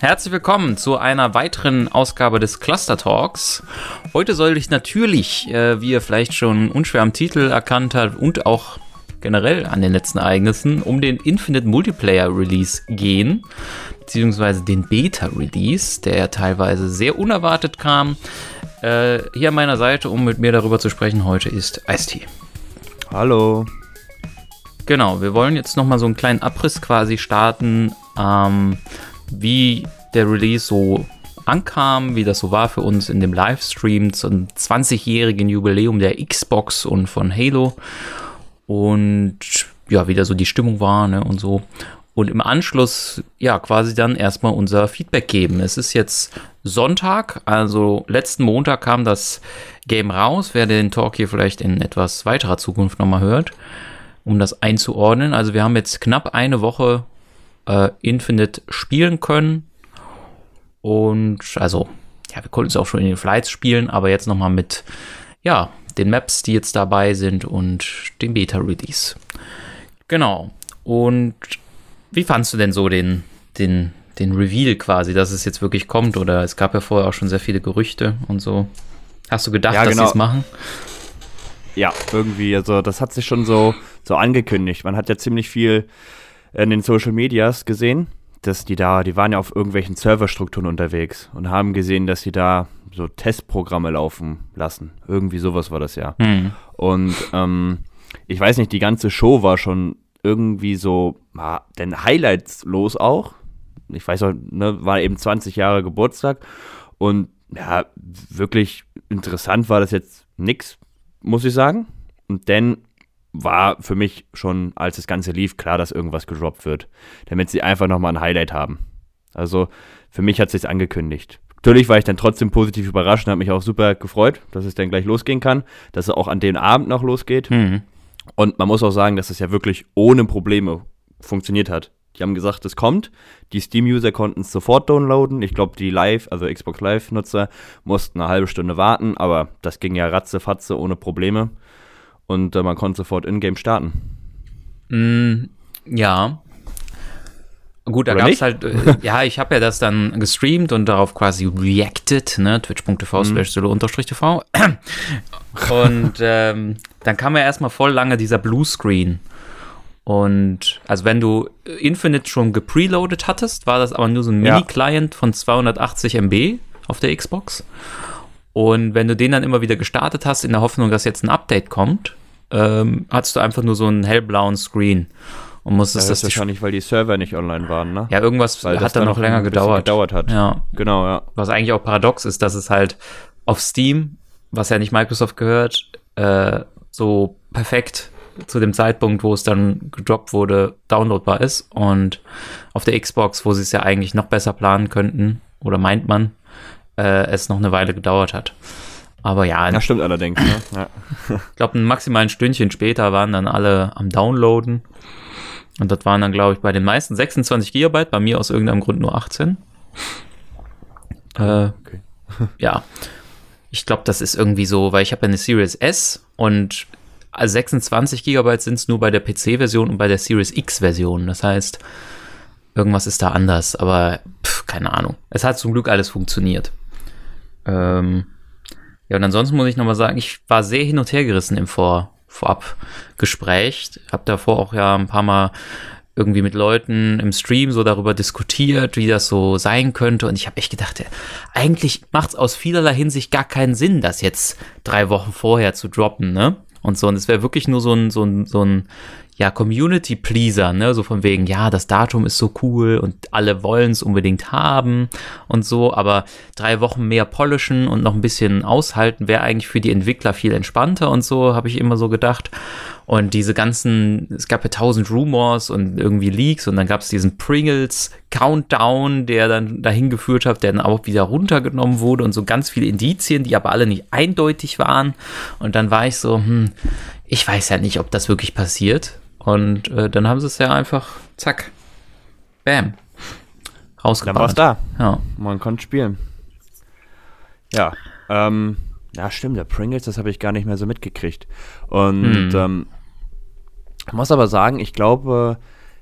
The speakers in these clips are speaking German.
herzlich willkommen zu einer weiteren Ausgabe des Cluster Talks. Heute soll ich natürlich, äh, wie ihr vielleicht schon unschwer am Titel erkannt habt und auch generell an den letzten Ereignissen, um den Infinite Multiplayer Release gehen, beziehungsweise den Beta Release, der ja teilweise sehr unerwartet kam. Äh, hier an meiner Seite, um mit mir darüber zu sprechen, heute ist Ice-T. Hallo. Genau, wir wollen jetzt nochmal so einen kleinen Abriss quasi starten, ähm, wie der Release so ankam, wie das so war für uns in dem Livestream zum 20-jährigen Jubiläum der Xbox und von Halo und ja, wie da so die Stimmung war ne, und so. Und im Anschluss, ja, quasi dann erstmal unser Feedback geben. Es ist jetzt Sonntag, also letzten Montag kam das Game raus. Wer den Talk hier vielleicht in etwas weiterer Zukunft nochmal hört, um das einzuordnen. Also wir haben jetzt knapp eine Woche äh, Infinite spielen können. Und also, ja, wir konnten es auch schon in den Flights spielen, aber jetzt nochmal mit, ja, den Maps, die jetzt dabei sind und dem Beta-Release. Genau. Und wie fandst du denn so den, den, den Reveal quasi, dass es jetzt wirklich kommt? Oder es gab ja vorher auch schon sehr viele Gerüchte und so. Hast du gedacht, ja, dass genau. sie es machen? Ja, irgendwie, also das hat sich schon so, so angekündigt. Man hat ja ziemlich viel in den Social Medias gesehen, dass die da, die waren ja auf irgendwelchen Serverstrukturen unterwegs und haben gesehen, dass sie da so Testprogramme laufen lassen. Irgendwie sowas war das ja. Mhm. Und ähm, ich weiß nicht, die ganze Show war schon irgendwie so, ah, denn Highlights los auch. Ich weiß auch, ne, war eben 20 Jahre Geburtstag und ja, wirklich interessant war das jetzt nix, muss ich sagen. Und dann war für mich schon, als das Ganze lief, klar, dass irgendwas gedroppt wird, damit sie einfach nochmal ein Highlight haben. Also für mich hat es sich angekündigt. Natürlich war ich dann trotzdem positiv überrascht und habe mich auch super gefreut, dass es dann gleich losgehen kann, dass es auch an dem Abend noch losgeht. Mhm. Und man muss auch sagen, dass es ja wirklich ohne Probleme funktioniert hat. Die haben gesagt, es kommt. Die Steam-User konnten es sofort downloaden. Ich glaube, die Live, also Xbox Live-Nutzer, mussten eine halbe Stunde warten, aber das ging ja ratzefatze ohne Probleme. Und äh, man konnte sofort in-game starten. Mm, ja. Gut, da gab es halt, äh, ja, ich habe ja das dann gestreamt und darauf quasi reacted, ne, twitch.tv mhm. slash solo-tv. und ähm, dann kam ja erstmal voll lange dieser Bluescreen. Und also wenn du Infinite schon gepreloadet hattest, war das aber nur so ein Mini-Client von 280 MB auf der Xbox. Und wenn du den dann immer wieder gestartet hast, in der Hoffnung, dass jetzt ein Update kommt, ähm, hattest du einfach nur so einen hellblauen Screen. Und musstest ja, das, das wahrscheinlich, weil die Server nicht online waren, ne? Ja, irgendwas weil hat dann noch länger gedauert. gedauert hat. Ja. Genau, ja. Was eigentlich auch paradox ist, dass es halt auf Steam, was ja nicht Microsoft gehört, äh, so perfekt zu dem Zeitpunkt, wo es dann gedroppt wurde, downloadbar ist. Und auf der Xbox, wo sie es ja eigentlich noch besser planen könnten, oder meint man, äh, es noch eine Weile gedauert hat. Aber ja. Das stimmt allerdings. Ne? Ja. ich glaube, ein maximalen Stündchen später waren dann alle am Downloaden. Und das waren dann, glaube ich, bei den meisten 26 Gigabyte, bei mir aus irgendeinem Grund nur 18. Äh, okay. ja. Ich glaube, das ist irgendwie so, weil ich habe eine Series S und 26 Gigabyte sind es nur bei der PC-Version und bei der Series X-Version. Das heißt, irgendwas ist da anders, aber pff, keine Ahnung. Es hat zum Glück alles funktioniert. Ähm, ja, und ansonsten muss ich nochmal sagen, ich war sehr hin und her gerissen im Vor Vorabgespräch. Hab davor auch ja ein paar Mal irgendwie mit Leuten im Stream so darüber diskutiert, wie das so sein könnte. Und ich habe echt gedacht, eigentlich macht es aus vielerlei Hinsicht gar keinen Sinn, das jetzt drei Wochen vorher zu droppen, ne? Und so. Und es wäre wirklich nur so ein, so ein, so ein, ja, Community Pleaser, ne, so von wegen, ja, das Datum ist so cool und alle wollen es unbedingt haben und so, aber drei Wochen mehr polischen und noch ein bisschen aushalten wäre eigentlich für die Entwickler viel entspannter und so, habe ich immer so gedacht. Und diese ganzen, es gab ja tausend Rumors und irgendwie Leaks und dann gab es diesen Pringles Countdown, der dann dahin geführt hat, der dann auch wieder runtergenommen wurde und so ganz viele Indizien, die aber alle nicht eindeutig waren. Und dann war ich so, hm, ich weiß ja nicht, ob das wirklich passiert. Und äh, dann haben sie es ja einfach, zack, bam, rausgebracht. Dann war es da. Ja. Man konnte spielen. Ja, ähm, ja, stimmt, der Pringles, das habe ich gar nicht mehr so mitgekriegt. Und hm. ähm, ich muss aber sagen, ich glaube,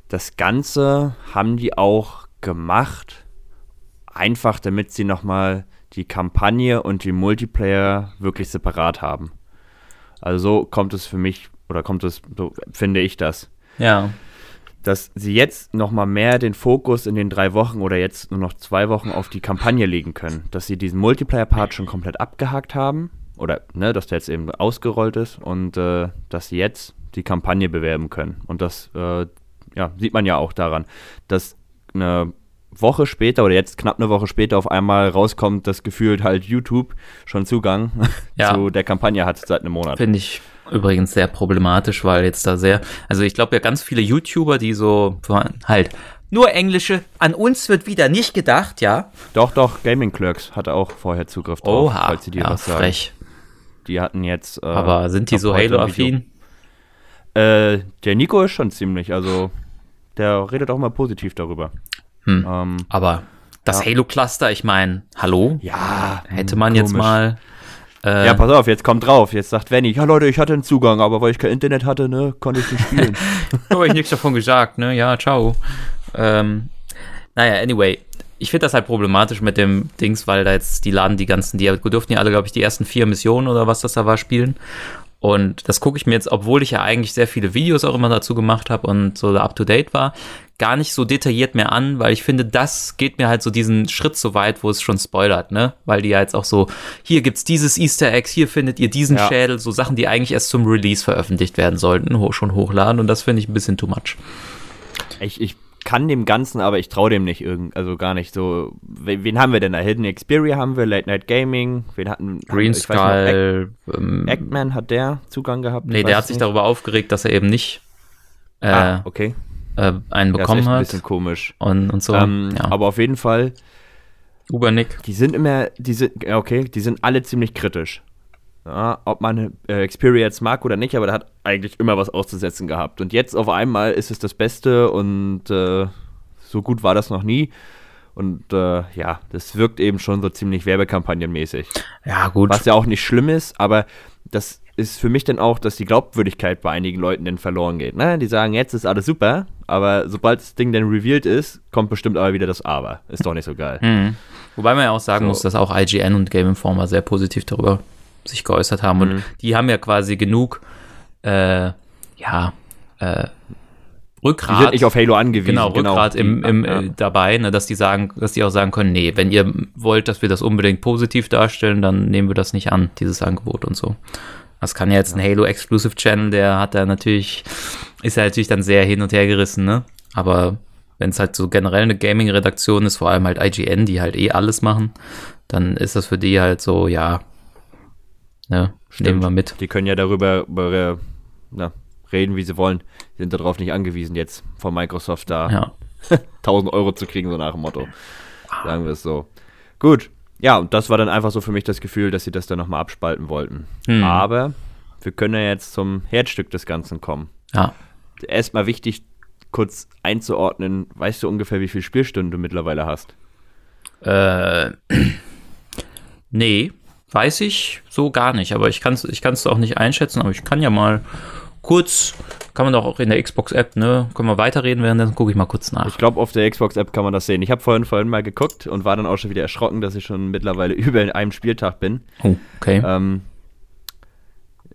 das Ganze haben die auch gemacht, einfach, damit sie nochmal die Kampagne und die Multiplayer wirklich separat haben. Also so kommt es für mich, oder kommt es, so finde ich das. Ja. Dass sie jetzt nochmal mehr den Fokus in den drei Wochen oder jetzt nur noch zwei Wochen auf die Kampagne legen können. Dass sie diesen Multiplayer-Part schon komplett abgehakt haben. Oder, ne, dass der jetzt eben ausgerollt ist und äh, dass sie jetzt die Kampagne bewerben können. Und das, äh, ja, sieht man ja auch daran, dass eine Woche später oder jetzt knapp eine Woche später auf einmal rauskommt, dass gefühlt halt YouTube schon Zugang Ja. zu der Kampagne hat seit einem Monat. Finde ich übrigens sehr problematisch, weil jetzt da sehr, also ich glaube ja ganz viele YouTuber, die so halt nur Englische, an uns wird wieder nicht gedacht, ja. Doch, doch, Gaming Clerks hatte auch vorher Zugriff drauf, Oha, falls sie dir ja, was sagen. frech. Die hatten jetzt. Äh, Aber sind die so Video. Halo-affin? Äh, der Nico ist schon ziemlich, also der redet auch mal positiv darüber. Hm. Ähm, Aber das Ja. Halo-Cluster, ich meine, hallo? ja, Hätte man jetzt komisch. mal. Äh, Ja, pass auf, jetzt kommt drauf. Jetzt sagt Venny, ja Leute, ich hatte einen Zugang, aber weil ich kein Internet hatte, ne, konnte ich nicht spielen. habe ich nichts davon gesagt, ne? Ja, ciao. Ähm, naja, anyway. Ich finde das halt problematisch mit dem Dings, weil da jetzt die laden die ganzen, die durften ja alle, glaube ich, die ersten vier Missionen oder was das da war, spielen. Und das gucke ich mir jetzt, obwohl ich ja eigentlich sehr viele Videos auch immer dazu gemacht habe und so da up to date war, gar nicht so detailliert mehr an, weil ich finde, das geht mir halt so diesen Schritt so weit, wo es schon spoilert, ne? Weil die ja jetzt auch so, hier gibt's dieses Easter Eggs, hier findet ihr diesen Ja. Schädel, so Sachen, die eigentlich erst zum Release veröffentlicht werden sollten, ho schon hochladen und das finde ich ein bisschen too much. ich, ich kann dem Ganzen, aber ich traue dem nicht irgend, also gar nicht so. Wen, wen haben wir denn da? Hidden Xperia haben wir, Late Night Gaming, wen hatten Green Skull, ähm, Act- Actman hat der Zugang gehabt? nee, der hat sich nicht. darüber aufgeregt, dass er eben nicht äh, ah, okay. äh, einen Ja, ist bekommen echt ein hat bisschen komisch. und, und so. ähm, ja. Aber auf jeden Fall, Ubernick. die sind immer, die sind, okay, die sind alle ziemlich kritisch. Ja, ob man äh, jetzt mag oder nicht, aber der hat eigentlich immer was auszusetzen gehabt. Und jetzt auf einmal ist es das Beste und äh, so gut war das noch nie. Und äh, ja, das wirkt eben schon so ziemlich werbekampagnenmäßig. Ja, gut. Was ja auch nicht schlimm ist, aber das ist für mich dann auch, dass die Glaubwürdigkeit bei einigen Leuten dann verloren geht. Ne? Die sagen, jetzt ist alles super, aber sobald das Ding dann revealed ist, kommt bestimmt aber wieder das Aber. Ist doch nicht so geil. Mhm. Wobei man ja auch sagen So. muss, dass auch IGN und Game Informer sehr positiv darüber sich geäußert haben. Und Mhm. die haben ja quasi genug, äh, ja, äh, Die Rückgrat. sind nicht auf Halo angewiesen. Genau, Rückgrat im, im, ja. äh, dabei, ne, dass die sagen, dass die auch sagen können, nee, wenn ihr wollt, dass wir das unbedingt positiv darstellen, dann nehmen wir das nicht an, dieses Angebot und so. Das kann ja jetzt ein Halo Exclusive Channel, der hat da natürlich, ist ja natürlich dann sehr hin und her gerissen, ne? Aber wenn es halt so generell eine Gaming-Redaktion ist, vor allem halt IGN, die halt eh alles machen, dann ist das für die halt so, ja, ne, Stimmt. nehmen wir mit. Die können ja darüber über, na, reden, wie sie wollen. Die sind darauf nicht angewiesen, jetzt von Microsoft da Ja. 1000 Euro zu kriegen, so nach dem Motto. Sagen wir es so. Gut. Ja, und das war dann einfach so für mich das Gefühl, dass sie das dann nochmal abspalten wollten. Hm. Aber wir können ja jetzt zum Herzstück des Ganzen kommen. Ja. Erstmal wichtig, kurz einzuordnen, weißt du ungefähr, wie viele Spielstunden du mittlerweile hast? Äh, nee, weiß ich so gar nicht, aber ich kann es ich kann's auch nicht einschätzen, aber ich kann ja mal kurz, kann man doch auch in der Xbox-App, ne, können wir weiterreden, währenddessen gucke ich mal kurz nach. Ich glaube, auf der Xbox-App kann man das sehen. Ich habe vorhin, vorhin mal geguckt und war dann auch schon wieder erschrocken, dass ich schon mittlerweile über in einem Spieltag bin. Oh, okay. Ähm,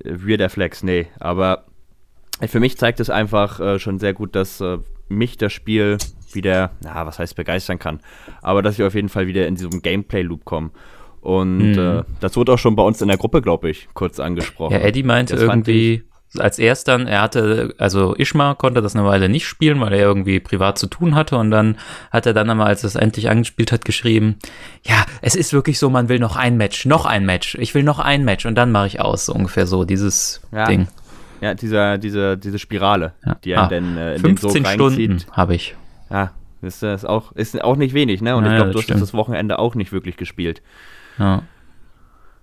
Weirder Flex, nee. Aber für mich zeigt es einfach äh, schon sehr gut, dass äh, mich das Spiel wieder, na, was heißt begeistern kann, aber dass ich auf jeden Fall wieder in diesem Gameplay-Loop komme. Und Mhm. äh, das wurde auch schon bei uns in der Gruppe, glaube ich, kurz angesprochen. Ja, Eddie meinte Das irgendwie, als erst dann, er hatte, also Ishma konnte das eine Weile nicht spielen, weil er irgendwie privat zu tun hatte und dann hat er dann einmal, als es endlich angespielt hat, geschrieben, ja, es ist wirklich so, man will noch ein Match, noch ein Match, ich will noch ein Match und dann mache ich aus, so ungefähr so, dieses Ja, Ding. Ja, dieser, diese, diese Spirale, Ja. die einen Ah, dann äh, in den Sog 15. Stunden habe ich. Ja, ist, das auch, ist auch nicht wenig, ne? Und Ja, ich glaube, das du hast stimmt. das Wochenende auch nicht wirklich gespielt. Ja,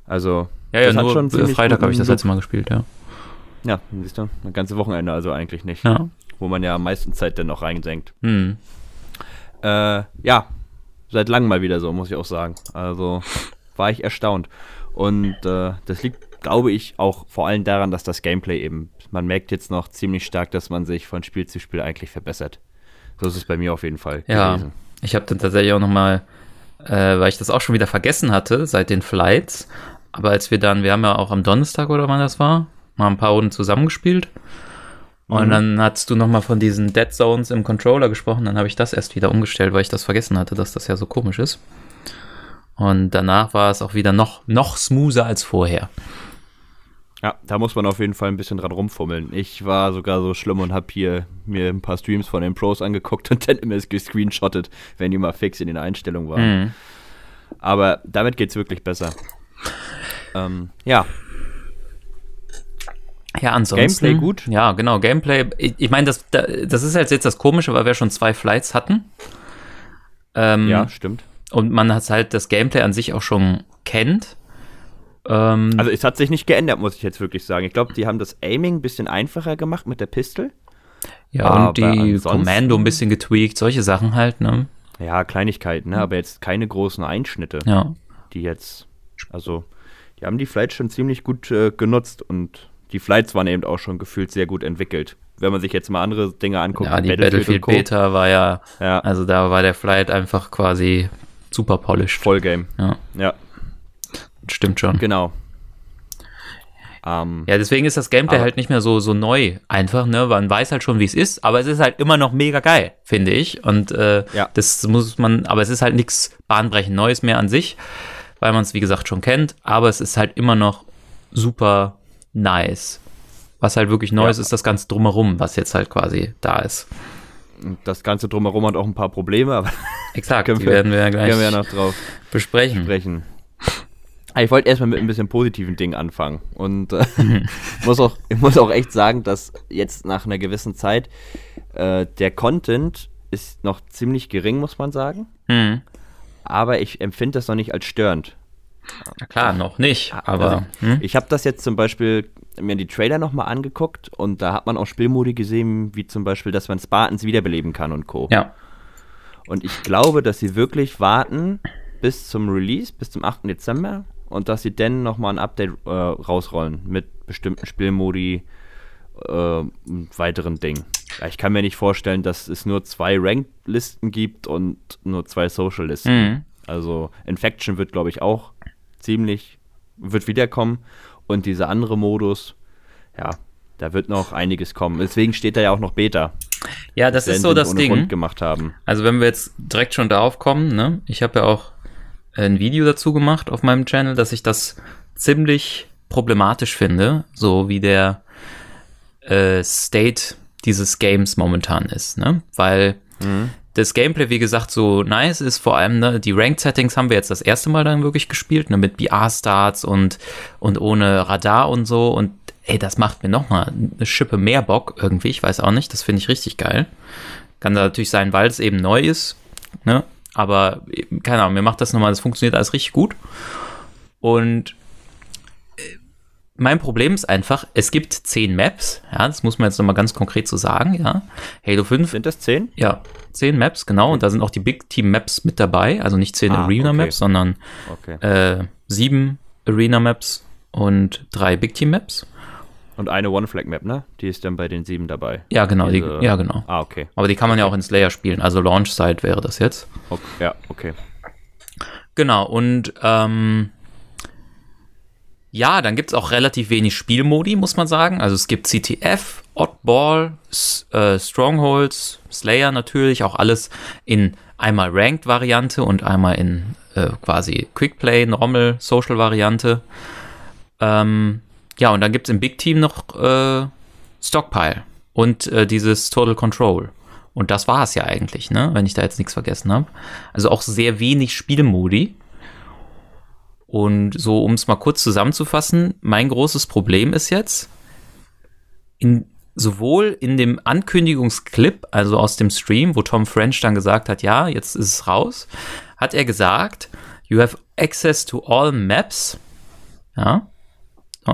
Also, ja, ja das hat nur schon Freitag habe ich das letzte Mal gespielt, ja. Ja, siehst du, ein ganzes Wochenende also eigentlich nicht. Ja. Wo man ja am meisten Zeit dann noch reinsenkt. Hm. Äh, ja, seit langem mal wieder so, muss ich auch sagen. Also war ich erstaunt. Und äh, das liegt, glaube ich, auch vor allem daran, dass das Gameplay eben, man merkt jetzt noch ziemlich stark, dass man sich von Spiel zu Spiel eigentlich verbessert. So ist es bei mir auf jeden Fall Ja, gewesen. ich habe dann tatsächlich auch noch mal äh, weil ich das auch schon wieder vergessen hatte seit den Flights. Aber als wir dann, wir haben ja auch am Donnerstag oder wann das war, mal ein paar Runden zusammengespielt. Und Mhm. dann hast du nochmal von diesen Dead Zones im Controller gesprochen. Dann habe ich das erst wieder umgestellt, weil ich das vergessen hatte, dass das ja so komisch ist. Und danach war es auch wieder noch, noch smoother als vorher. Ja, da muss man auf jeden Fall ein bisschen dran rumfummeln. Ich war sogar so schlimm und habe hier mir ein paar Streams von den Pros angeguckt und dann immer gescreenshottet, wenn die mal fix in den Einstellungen waren. Mhm. Aber damit geht's wirklich besser. Ähm, ja, Ja, ansonsten. Gameplay gut? Ja, genau, Gameplay. Ich, ich meine, das, da- das ist halt jetzt das Komische, weil wir schon zwei Flights hatten. Ähm, ja, stimmt. Und man hat halt das Gameplay an sich auch schon kennt. Ähm, Also es hat sich nicht geändert, muss ich jetzt wirklich sagen. Ich glaube, die haben das Aiming ein bisschen einfacher gemacht mit der Pistol. ja, aber und die Kommando ein bisschen getweakt, solche Sachen halt, ne? Ja, Kleinigkeiten, ne? aber jetzt keine großen Einschnitte, Ja. die jetzt, also die haben die Flights schon ziemlich gut äh, genutzt und die Flights waren eben auch schon gefühlt sehr gut entwickelt. Wenn man sich jetzt mal andere Dinge anguckt, Ja, die Battlefield, Co. Beta war ja, Ja, also da war der Flight einfach quasi super polished. Vollgame. Ja, Ja, stimmt schon. genau. Ähm, Ja, deswegen ist das Gameplay halt nicht mehr so, so neu einfach, ne? Man weiß halt schon, wie es ist, aber es ist halt immer noch mega geil, finde ich. Und äh, Ja. das muss man, aber es ist halt nichts bahnbrechend Neues mehr an sich, weil man es, wie gesagt, schon kennt, aber es ist halt immer noch super nice. Was halt wirklich Neues Ja. ist, das Ganze drumherum, was jetzt halt quasi da ist. das Ganze drumherum hat auch ein paar Probleme, aber Exakt, Können die wir- werden wir ja gleich wir ja noch drauf besprechen. sprechen. Ah, Ich wollte erstmal mit ein bisschen positiven Dingen anfangen. Und äh, muss auch, ich muss auch echt sagen, dass jetzt nach einer gewissen Zeit äh, der Content ist noch ziemlich gering, muss man sagen. Hm. Aber ich empfinde das noch nicht als störend. Na klar, noch nicht, aber Also, hm? Ich habe das jetzt zum Beispiel mir die Trailer nochmal angeguckt und da hat man auch Spielmodi gesehen, wie zum Beispiel, dass man Spartans wiederbeleben kann und Co. ja. Und ich glaube, dass sie wirklich warten bis zum Release, bis zum 8. Dezember und dass sie dann nochmal ein Update äh, rausrollen mit bestimmten Spielmodi äh, und weiteren Dingen. Ich kann mir nicht vorstellen, dass es nur zwei Ranked-Listen gibt und nur zwei Social-Listen. Mhm. Also Infection wird, glaube ich, auch ziemlich, wird wiederkommen. Und dieser andere Modus, ja, da wird noch einiges kommen. Deswegen steht da ja auch noch Beta. Ja, das ist so das Ding. Grund gemacht haben. Also wenn wir jetzt direkt schon darauf kommen, ne? Ich habe ja auch ein Video dazu gemacht auf meinem Channel, dass ich das ziemlich problematisch finde, so wie der äh, State dieses Games momentan ist, ne? Weil das Gameplay, wie gesagt, so nice ist, vor allem, ne, die Ranked Settings haben wir jetzt das erste Mal dann wirklich gespielt, ne, mit BR-Starts und, und ohne Radar und so und ey, das macht mir nochmal eine Schippe mehr Bock irgendwie, ich weiß auch nicht, das finde ich richtig geil. Kann da natürlich sein, weil es eben neu ist, ne? Aber keine Ahnung, mir macht das nochmal, das funktioniert alles richtig gut. Und äh, mein Problem ist einfach, es gibt zehn Maps, ja, das muss man jetzt nochmal ganz konkret so sagen, ja. Halo 5, Sind das zehn? ja, zehn Maps, genau, und da sind auch die Big Team Maps mit dabei, also nicht zehn Ah, Arena okay. Maps, sondern Okay. äh, sieben Arena Maps und drei Big Team Maps. Und eine One-Flag-Map, ne? Die ist dann bei den sieben dabei. Ja, genau, die, Diese- ja, genau. Ah, okay. Aber die kann man ja auch in Slayer spielen, also Launch Side wäre das jetzt. okay. Ja, okay. Genau, und ähm, ja, dann gibt es auch relativ wenig Spielmodi, muss man sagen. Also es gibt CTF, Oddball, S äh, Strongholds, Slayer natürlich, auch alles in einmal Ranked-Variante und einmal in äh, quasi Quickplay, Normal, Social-Variante. Ähm, ja, und dann gibt es im Big Team noch äh, Stockpile und äh, dieses Total Control. Und das war es ja eigentlich, ne? Wenn ich da jetzt nichts vergessen habe. Also auch sehr wenig Spielmodi. Und so, um es mal kurz zusammenzufassen, mein großes Problem ist jetzt, in, sowohl in dem Ankündigungsclip, also aus dem Stream, wo Tom French dann gesagt hat, ja, jetzt ist es raus, hat er gesagt, you have access to all maps. Ja.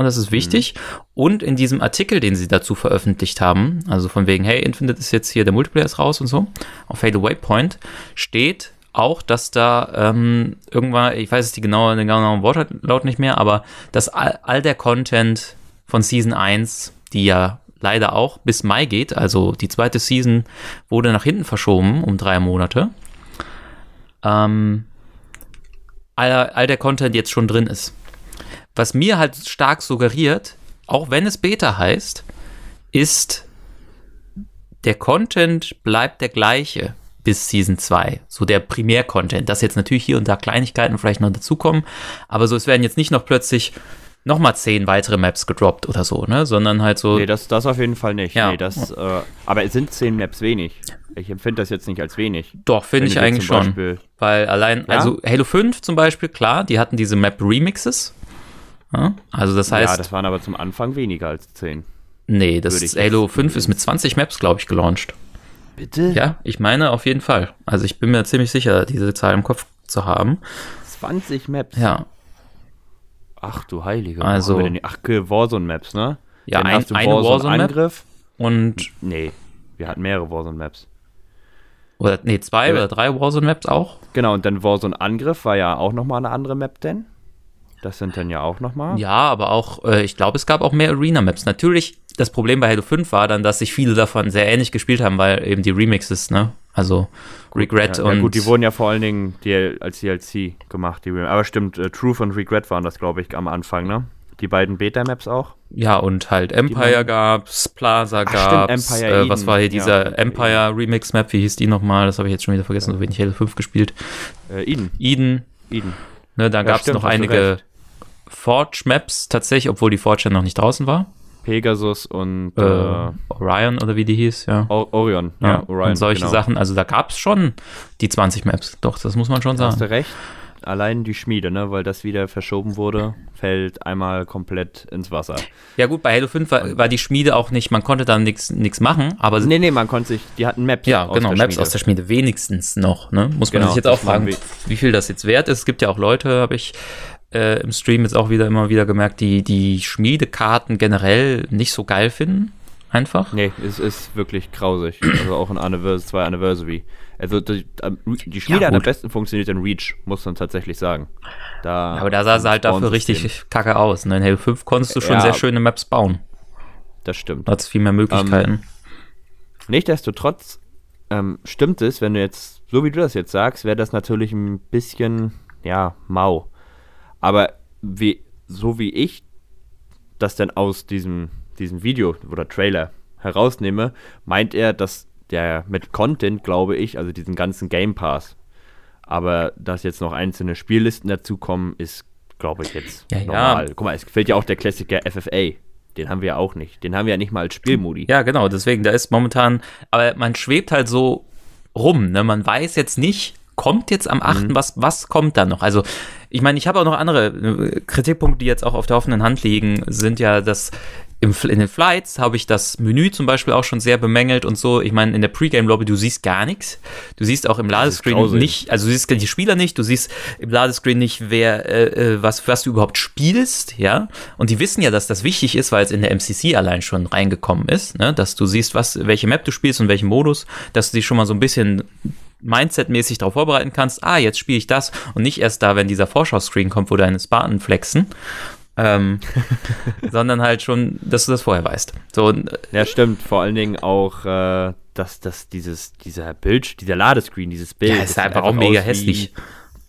Das ist wichtig. Und in diesem Artikel, den sie dazu veröffentlicht haben, also von wegen, hey, Infinite ist jetzt hier, der Multiplayer ist raus und so, auf Halo Waypoint, steht auch, dass da ähm, irgendwann, ich weiß es die genaue, den genauen Wortlaut nicht mehr, aber dass all, all der Content von Season 1, die ja leider auch bis Mai geht, also die zweite Season wurde nach hinten verschoben um drei Monate, ähm, all, all der Content jetzt schon drin ist. Was mir halt stark suggeriert, auch wenn es Beta heißt, ist, der Content bleibt der gleiche bis Season 2. So der Primär-Content. Dass jetzt natürlich hier und da Kleinigkeiten vielleicht noch dazukommen, aber so, es werden jetzt nicht noch plötzlich nochmal zehn weitere Maps gedroppt oder so, ne? Sondern halt so. Nee, das, das auf jeden Fall nicht. Ja. Nee, das, äh, aber es sind zehn Maps wenig. Ich empfinde das jetzt nicht als wenig. Doch, finde ich eigentlich schon. Beispiel- Weil allein, Ja? also Halo 5 zum Beispiel, klar, die hatten diese Map-Remixes. Ja, also das heißt, ja, das waren aber zum Anfang weniger als zehn. nee, das ich Halo jetzt- 5 ist mit 20 Maps, glaube ich, gelauncht. Bitte? Ja, ich meine auf jeden Fall. Also ich bin mir ziemlich sicher, diese Zahl im Kopf zu haben. 20 Maps. Ja, Ach du Heilige. Also- Ach, Warzone-Maps, ne? Ja, Dann ein- hast du eine. Warzone-Angriff. und, Nee, wir hatten mehrere Warzone-Maps. oder, nee, zwei Ja. oder drei Warzone-Maps auch. Genau, und dann Warzone-Angriff war ja auch nochmal eine andere Map denn. Das sind dann ja auch nochmal. Ja, aber auch, äh, ich glaube, es gab auch mehr Arena-Maps. Natürlich, das Problem bei Halo 5 war dann, dass sich viele davon sehr ähnlich gespielt haben, weil eben die Remixes, ne? Also Regret ja, und. ja, gut, die wurden ja vor allen Dingen DL als DLC gemacht. Die, aber stimmt, äh, Truth und Regret waren das, glaube ich, am Anfang, ne? Die beiden Beta-Maps auch. Ja, und halt Empire gab's, Plaza Ach, gab's, stimmt, Empire äh, was war hier Ja, dieser Empire Empire Remix Map, wie hieß die nochmal? Das habe ich jetzt schon wieder vergessen, so wenig Halo 5 gespielt. Äh, Eden. Eden, Eden. ne, da gab's stimmt, noch einige recht. Forge Maps tatsächlich, obwohl die Forge ja noch nicht draußen war. Pegasus und Äh, äh, Orion oder wie die hieß, ja. O- Orion. Ja, Ja, Orion. und solche genau. Sachen, also da gab's schon die 20 Maps. Doch, das muss man schon Da hast sagen. du recht. Allein die Schmiede, ne, weil das wieder verschoben wurde, fällt einmal komplett ins Wasser. Ja gut, bei Halo 5 war, war die Schmiede auch nicht, man konnte da nichts machen, aber Nee, nee, man konnte sich, die hatten Maps. Ja, aus genau, der Maps Schmiede. aus der Schmiede, wenigstens noch, ne? Muss man Genau, sich jetzt auch fragen, wie, wie viel das jetzt wert ist. Es gibt ja auch Leute, habe ich äh, im Stream jetzt auch wieder immer wieder gemerkt, die die Schmiedekarten generell nicht so geil finden. Einfach. Nee, es ist wirklich grausig. Also auch in Anniversary, zwei Anniversary. Also die, ähm, die Schmiede Ja, hat am besten funktioniert in Reach, muss man tatsächlich sagen. Da Aber da sah sie halt dafür richtig kacke aus. Ne? In Halo 5 konntest du schon Ja. sehr schöne Maps bauen. Das stimmt. Da hat viel mehr Möglichkeiten. Nichtsdestotrotz ähm, stimmt es, wenn du jetzt, so wie du das jetzt sagst, wäre das natürlich ein bisschen, ja, mau. Aber wie, so wie ich das dann aus diesem, diesem Video oder Trailer herausnehme, meint er, dass der mit Content, glaube ich, also diesen ganzen Game Pass, aber dass jetzt noch einzelne Spiellisten dazukommen, ist, glaube ich, jetzt Ja, ja. normal. Guck mal, es fehlt ja auch der Klassiker FFA. Den haben wir ja auch nicht. Den haben wir ja nicht mal als Spielmodi. Ja, genau, deswegen, da ist momentan, aber man schwebt halt so rum, ne? Man weiß jetzt nicht, kommt jetzt am 8., Mhm. was, was kommt da noch? Also, ich meine, ich habe auch noch andere äh, Kritikpunkte, die jetzt auch auf der offenen Hand liegen, sind ja, dass im, in den Flights habe ich das Menü zum Beispiel auch schon sehr bemängelt und so. Ich meine, in der Pre-Game-Lobby, du siehst gar nichts. Du siehst auch im Ladescreen nicht, also du siehst die Spieler nicht, du siehst im Ladescreen nicht, wer, äh, äh, was, was du überhaupt spielst, ja. Und die wissen ja, dass das wichtig ist, weil es in der MCC allein schon reingekommen ist, ne? dass du siehst, was, welche Map du spielst und welchen Modus, dass du dich schon mal so ein bisschen Mindset-mäßig darauf vorbereiten kannst, ah, jetzt spiele ich das und nicht erst da, wenn dieser Vorschau-Screen kommt, wo deine Spartan flexen, ähm, sondern halt schon, dass du das vorher weißt. So, äh, Ja, stimmt. Vor allen Dingen auch, äh, dass, dass dieses, dieser Bild, dieser Ladescreen, dieses Bild. Ja, ist sieht einfach auch mega hässlich.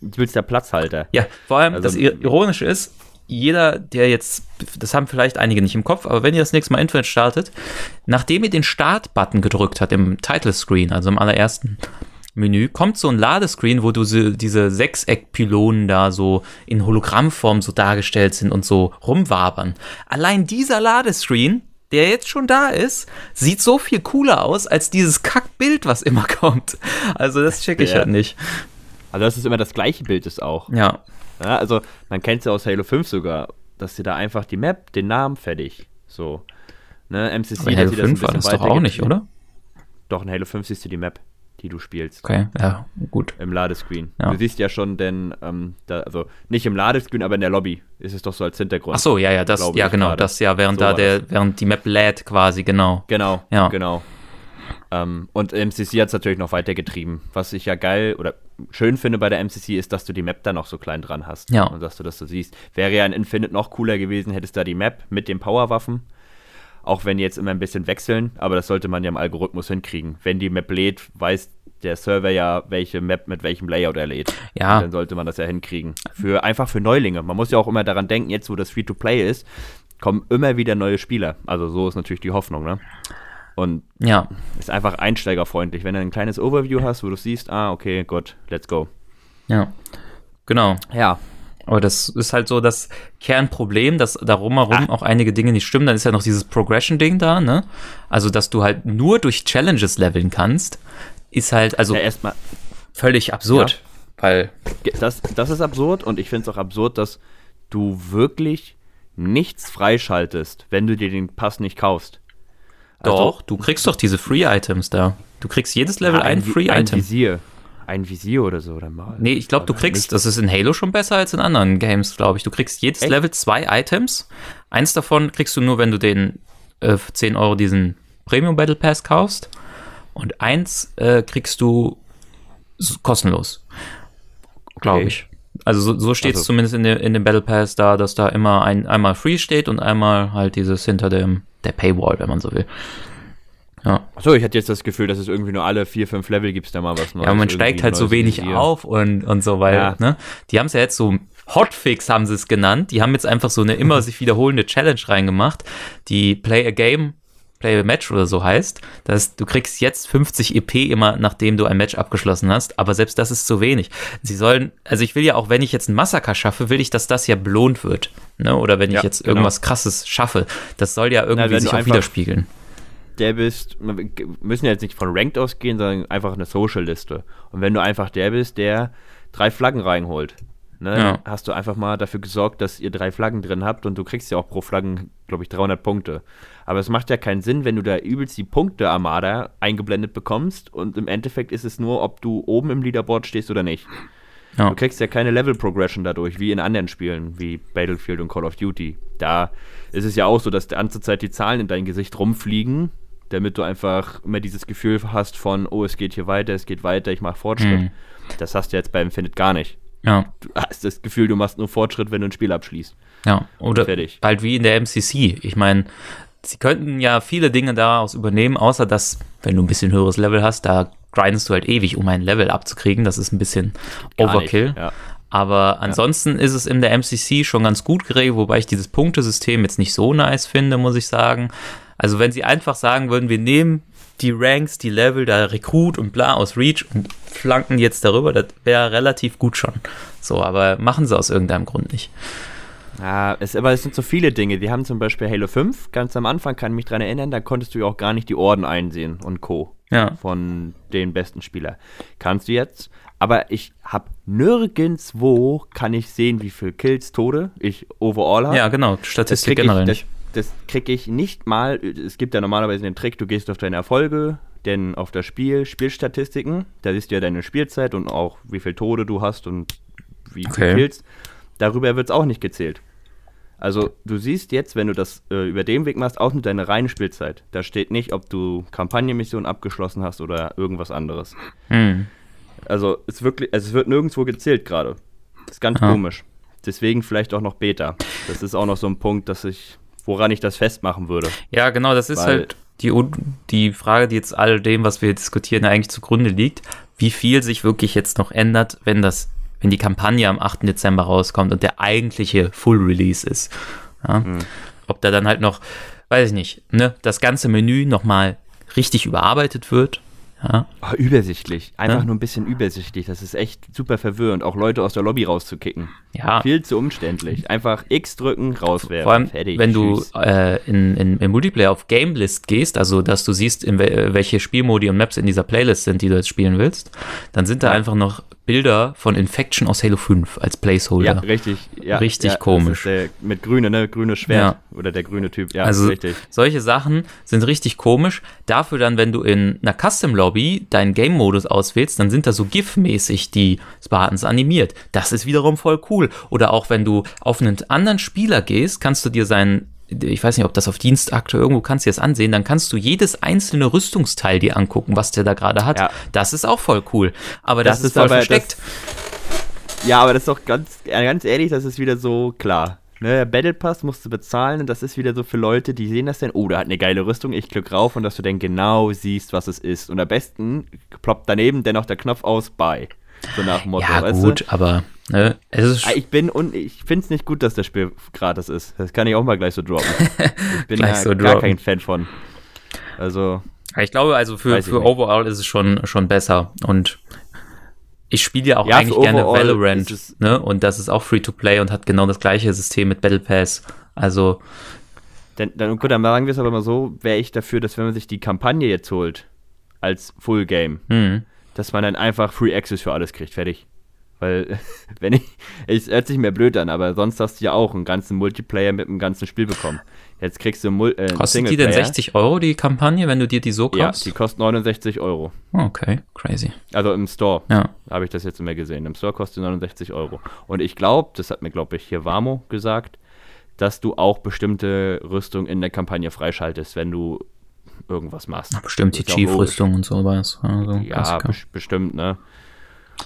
Du willst der Platzhalter. Ja, vor allem Also- das Ir- Ironische ist, jeder, der jetzt, das haben vielleicht einige nicht im Kopf, aber wenn ihr das nächste Mal Infinite startet, nachdem ihr den Start-Button gedrückt habt im Title-Screen, also im allerersten Menü, kommt so ein Ladescreen, wo du so, diese Sechseck-Pylonen da so in Hologrammform so dargestellt sind und so rumwabern. Allein dieser Ladescreen, der jetzt schon da ist, sieht so viel cooler aus als dieses Kackbild, was immer kommt. Also das check ich Ja. halt nicht. Also das ist immer das gleiche Bild ist auch. Ja. Ja, also man kennt es ja aus Halo 5 sogar, dass sie da einfach die Map, den Namen fertig. So. Ne, MCC, Aber in Halo sie das ein 5 war das doch auch nicht, oder? Doch, in Halo 5 siehst du die Map, die du spielst. Okay, ja, gut. Im Ladescreen. Ja. Du siehst ja schon denn, ähm, da, also nicht im Ladescreen, aber in der Lobby ist es doch so als Hintergrund. Ach so, ja, ja, das, ja, genau, gerade. das ja, während So da der, während die Map lädt quasi, genau. Genau, Ja. genau. Ähm, und MCC hat es natürlich noch weitergetrieben. Was ich ja geil oder schön finde bei der MCC ist, dass du die Map da noch so klein dran hast. Ja. Und dass du das so siehst. Wäre ja in Infinite noch cooler gewesen, hättest da die Map mit den Powerwaffen. Auch wenn die jetzt immer ein bisschen wechseln, aber das sollte man ja im Algorithmus hinkriegen. Wenn die Map lädt, weiß der Server ja, welche Map mit welchem Layout er lädt. Ja. Dann sollte man das ja hinkriegen. Für, einfach für Neulinge. Man muss ja auch immer daran denken, jetzt wo das Free-to-Play ist, kommen immer wieder neue Spieler. Also so ist natürlich die Hoffnung, ne? Und Ja, ist einfach einsteigerfreundlich. Wenn du ein kleines Overview hast, wo du siehst, ah, okay, gut, let's go. ja. Genau. Ja, Aber das ist halt so das Kernproblem, dass darum herum auch einige Dinge nicht stimmen. Dann ist ja noch dieses Progression-Ding da, ne? Also, dass du halt nur durch Challenges leveln kannst, ist halt also ja erstmal, völlig absurd. Weil, das, das ist absurd und ich finde es auch absurd, dass du wirklich nichts freischaltest, wenn du dir den Pass nicht kaufst. Also, doch, du kriegst doch diese Free-Items da. Du kriegst jedes Level Ja, ein Ein Free-Item. Visier. Ein Visier oder so, oder mal. Nee, ich glaube, du kriegst, das ist in Halo schon besser als in anderen Games, glaube ich. Du kriegst jedes Echt? Level zwei Items. Eins davon kriegst du nur, wenn du den äh, für 10 Euro diesen Premium Battle Pass kaufst. Und eins äh, kriegst du kostenlos. Glaube Okay. ich. Also so, so steht es Also- zumindest in, dem in dem Battle Pass da, dass da immer ein, einmal free steht und einmal halt dieses hinter dem der Paywall, wenn man so will. Ja. Achso, ich hatte jetzt das Gefühl, dass es irgendwie nur alle vier, fünf Level gibt da mal was Neues. Ja, man steigt halt so wenig Visier. auf und, und so, weil, Ja. ne? Die haben es ja jetzt so Hotfix haben sie es genannt. Die haben jetzt einfach so eine immer sich wiederholende Challenge reingemacht, die Play a Game, Play a Match oder so heißt. Das heißt, du kriegst jetzt 50 EP immer, nachdem du ein Match abgeschlossen hast, aber selbst das ist zu wenig. Sie sollen, also ich will ja auch, wenn ich jetzt ein Massaker schaffe, will ich, dass das ja belohnt wird. Ne? Oder wenn ich Ja, jetzt genau. irgendwas krasses schaffe. Das soll ja irgendwie wenn sich auch widerspiegeln. Der bist, wir müssen ja jetzt nicht von Ranked ausgehen, sondern einfach eine Social-Liste. Und wenn du einfach der bist, der drei Flaggen reinholt, ne, Ja. hast du einfach mal dafür gesorgt, dass ihr drei Flaggen drin habt und du kriegst ja auch pro Flaggen, glaube ich, 300 Punkte. Aber es macht ja keinen Sinn, wenn du da übelst die Punkte-Armada eingeblendet bekommst und im Endeffekt ist es nur, ob du oben im Leaderboard stehst oder nicht. Ja. Du kriegst ja keine Level-Progression dadurch, wie in anderen Spielen, wie Battlefield und Call of Duty. Da ist es ja auch so, dass die ganze Zeit die Zahlen in dein Gesicht rumfliegen, damit du einfach immer dieses Gefühl hast von, oh, es geht hier weiter, es geht weiter, ich mache Fortschritt. Mhm. Das hast du jetzt bei Infinite gar nicht. Ja. Du hast das Gefühl, du machst nur Fortschritt, wenn du ein Spiel abschließt. Ja, oder Fertig. halt wie in der MCC. Ich meine, sie könnten ja viele Dinge daraus übernehmen, außer dass, wenn du ein bisschen höheres Level hast, da grindest du halt ewig, um ein Level abzukriegen. Das ist ein bisschen Gar Overkill. Nicht. Ja. Aber ansonsten ist es in der MCC schon ganz gut geregelt, wobei ich dieses Punktesystem jetzt nicht so nice finde, muss ich sagen. Also wenn sie einfach sagen würden, wir nehmen die Ranks, die Level, da Recruit und bla aus Reach und flanken jetzt darüber, das wäre relativ gut schon. So, aber machen sie aus irgendeinem Grund nicht. Ja, es, aber es sind so viele Dinge. Die haben zum Beispiel Halo 5, ganz am Anfang, kann ich mich dran erinnern, da konntest du ja auch gar nicht die Orden einsehen und Co. Ja. von den besten Spieler. Kannst du jetzt, aber ich habe nirgendwo kann ich sehen, wie viel Kills, Tode ich overall habe. Ja, genau, Statistik generell ich, nicht. Das, das krieg ich nicht mal. Es gibt ja normalerweise den Trick, du gehst auf deine Erfolge, denn auf das Spiel, Spielstatistiken, da siehst du ja deine Spielzeit und auch wie viel Tode du hast und wie Okay. viel Kills. Darüber wird es auch nicht gezählt. Also du siehst jetzt, wenn du das äh, über den Weg machst, auch nur deine reine Spielzeit. Da steht nicht, ob du Kampagnenmissionen abgeschlossen hast oder irgendwas anderes. Hm. Also es, wirklich, also es wird nirgendwo gezählt gerade. Das ist ganz Ja. komisch. Deswegen vielleicht auch noch Beta. Das ist auch noch so ein Punkt, dass ich, woran ich das festmachen würde. Ja, genau, das ist Weil- halt die, die Frage, die jetzt all dem, was wir diskutieren, eigentlich zugrunde liegt, wie viel sich wirklich jetzt noch ändert, wenn das, wenn die Kampagne am 8. Dezember rauskommt und der eigentliche Full Release ist. Ja? Ob da dann halt noch, weiß ich nicht, ne, das ganze Menü nochmal richtig überarbeitet wird. Ja, Ah, übersichtlich. Einfach Ja. nur ein bisschen übersichtlich. Das ist echt super verwirrend, auch Leute aus der Lobby rauszukicken. ja. Viel zu umständlich. Einfach X drücken, rauswerfen. Vor allem, Fertig. wenn du Tschüss. äh, in, in, im Multiplayer auf Game List gehst, also dass du siehst, in wel welche Spielmodi und Maps in dieser Playlist sind, die du jetzt spielen willst, dann sind da einfach noch Bilder von Infection aus Halo 5 als Ja, Placeholder. richtig. Ja, Richtig ja, komisch. Der, mit grüne, ne? Grüne Schwert. Oder der grüne Typ. Ja, also richtig. solche Sachen sind richtig komisch. Dafür dann, wenn du in einer Custom Lobby deinen Game-Modus auswählst, dann sind da so GIF-mäßig die Spartans animiert. Das ist wiederum voll cool. Oder auch wenn du auf einen anderen Spieler gehst, kannst du dir seinen ich weiß nicht, ob das auf Dienstakte irgendwo kannst du das ansehen, dann kannst du jedes einzelne Rüstungsteil dir angucken, was der da gerade hat. Ja. Das ist auch voll cool. Aber das, Das ist ist voll versteckt. Ja, aber das ist doch ganz, ganz ehrlich, das ist wieder so klar. Ne, Battle Pass musst du bezahlen und das ist wieder so für Leute, die sehen das dann, oh, der hat eine geile Rüstung, ich klicke rauf und dass du dann genau siehst, was es ist. Und am besten ploppt daneben dennoch der Knopf aus, bei. So nach dem Motto, ja, gut, aber ne. Ah, ich bin und ich finde es nicht gut, dass das Spiel gratis ist. Das kann ich auch mal gleich so droppen. Ich bin ja so gar droppen. kein Fan von. Also. Ich glaube, also für, für Overall ist es schon, schon besser. Und ich spiele ja auch ja, eigentlich gerne Valorant, ne? Und das ist auch Free-to-Play und hat genau das gleiche System mit Battle Pass. Also. Dann, dann, gut, dann sagen wir es aber mal so, wäre ich dafür, dass wenn man sich die Kampagne jetzt holt, als Full Game, mhm. dass man dann einfach Free Access für alles kriegt, fertig. Weil, wenn ich, es hört sich mehr blöd an, aber sonst hast du ja auch einen ganzen Multiplayer mit einem ganzen Spiel bekommen. Jetzt kriegst du Mul äh, Kostet die denn 60 Euro, die Kampagne, wenn du dir die so kaufst? Ja, die kostet 69 Euro. Okay, crazy. Also im Store. Ja. Habe ich das jetzt immer gesehen. Im Store kostet 69 Euro. Und ich glaube, das hat mir, glaube ich, hier Wamo gesagt, dass du auch bestimmte Rüstung in der Kampagne freischaltest, wenn du irgendwas machst. bestimmt die Chief-Rüstung und sowas. Also, ja, bestimmt, ne?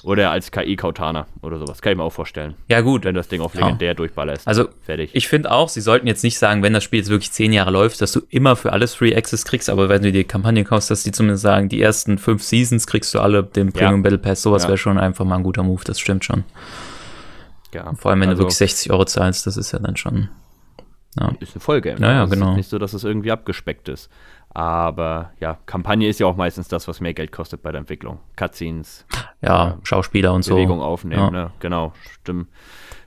Oder als KI-Kautana oder sowas. Kann ich mir auch vorstellen. Ja, gut. Wenn das Ding auf legendär ja. durchballerst. Also, fertig. Ich finde auch, sie sollten jetzt nicht sagen, wenn das Spiel jetzt wirklich zehn Jahre läuft, dass du immer für alles Free Access kriegst, aber wenn du die Kampagne kaufst, dass die zumindest sagen, die ersten fünf Seasons kriegst du alle den Premium ja. Battle Pass. Sowas ja. wäre schon einfach mal ein guter Move, das stimmt schon. Ja. Vor allem, wenn also, du wirklich 60 Euro zahlst, das ist ja dann schon. Ja. Ist eine Vollgame. Ja, ja, genau. Ist nicht so, dass es irgendwie abgespeckt ist. Aber ja, Kampagne ist ja auch meistens das, was mehr Geld kostet bei der Entwicklung. Cutscenes. Ja, äh, Schauspieler und Bewegung so. Bewegung aufnehmen, ja. ne? Genau, stimmt.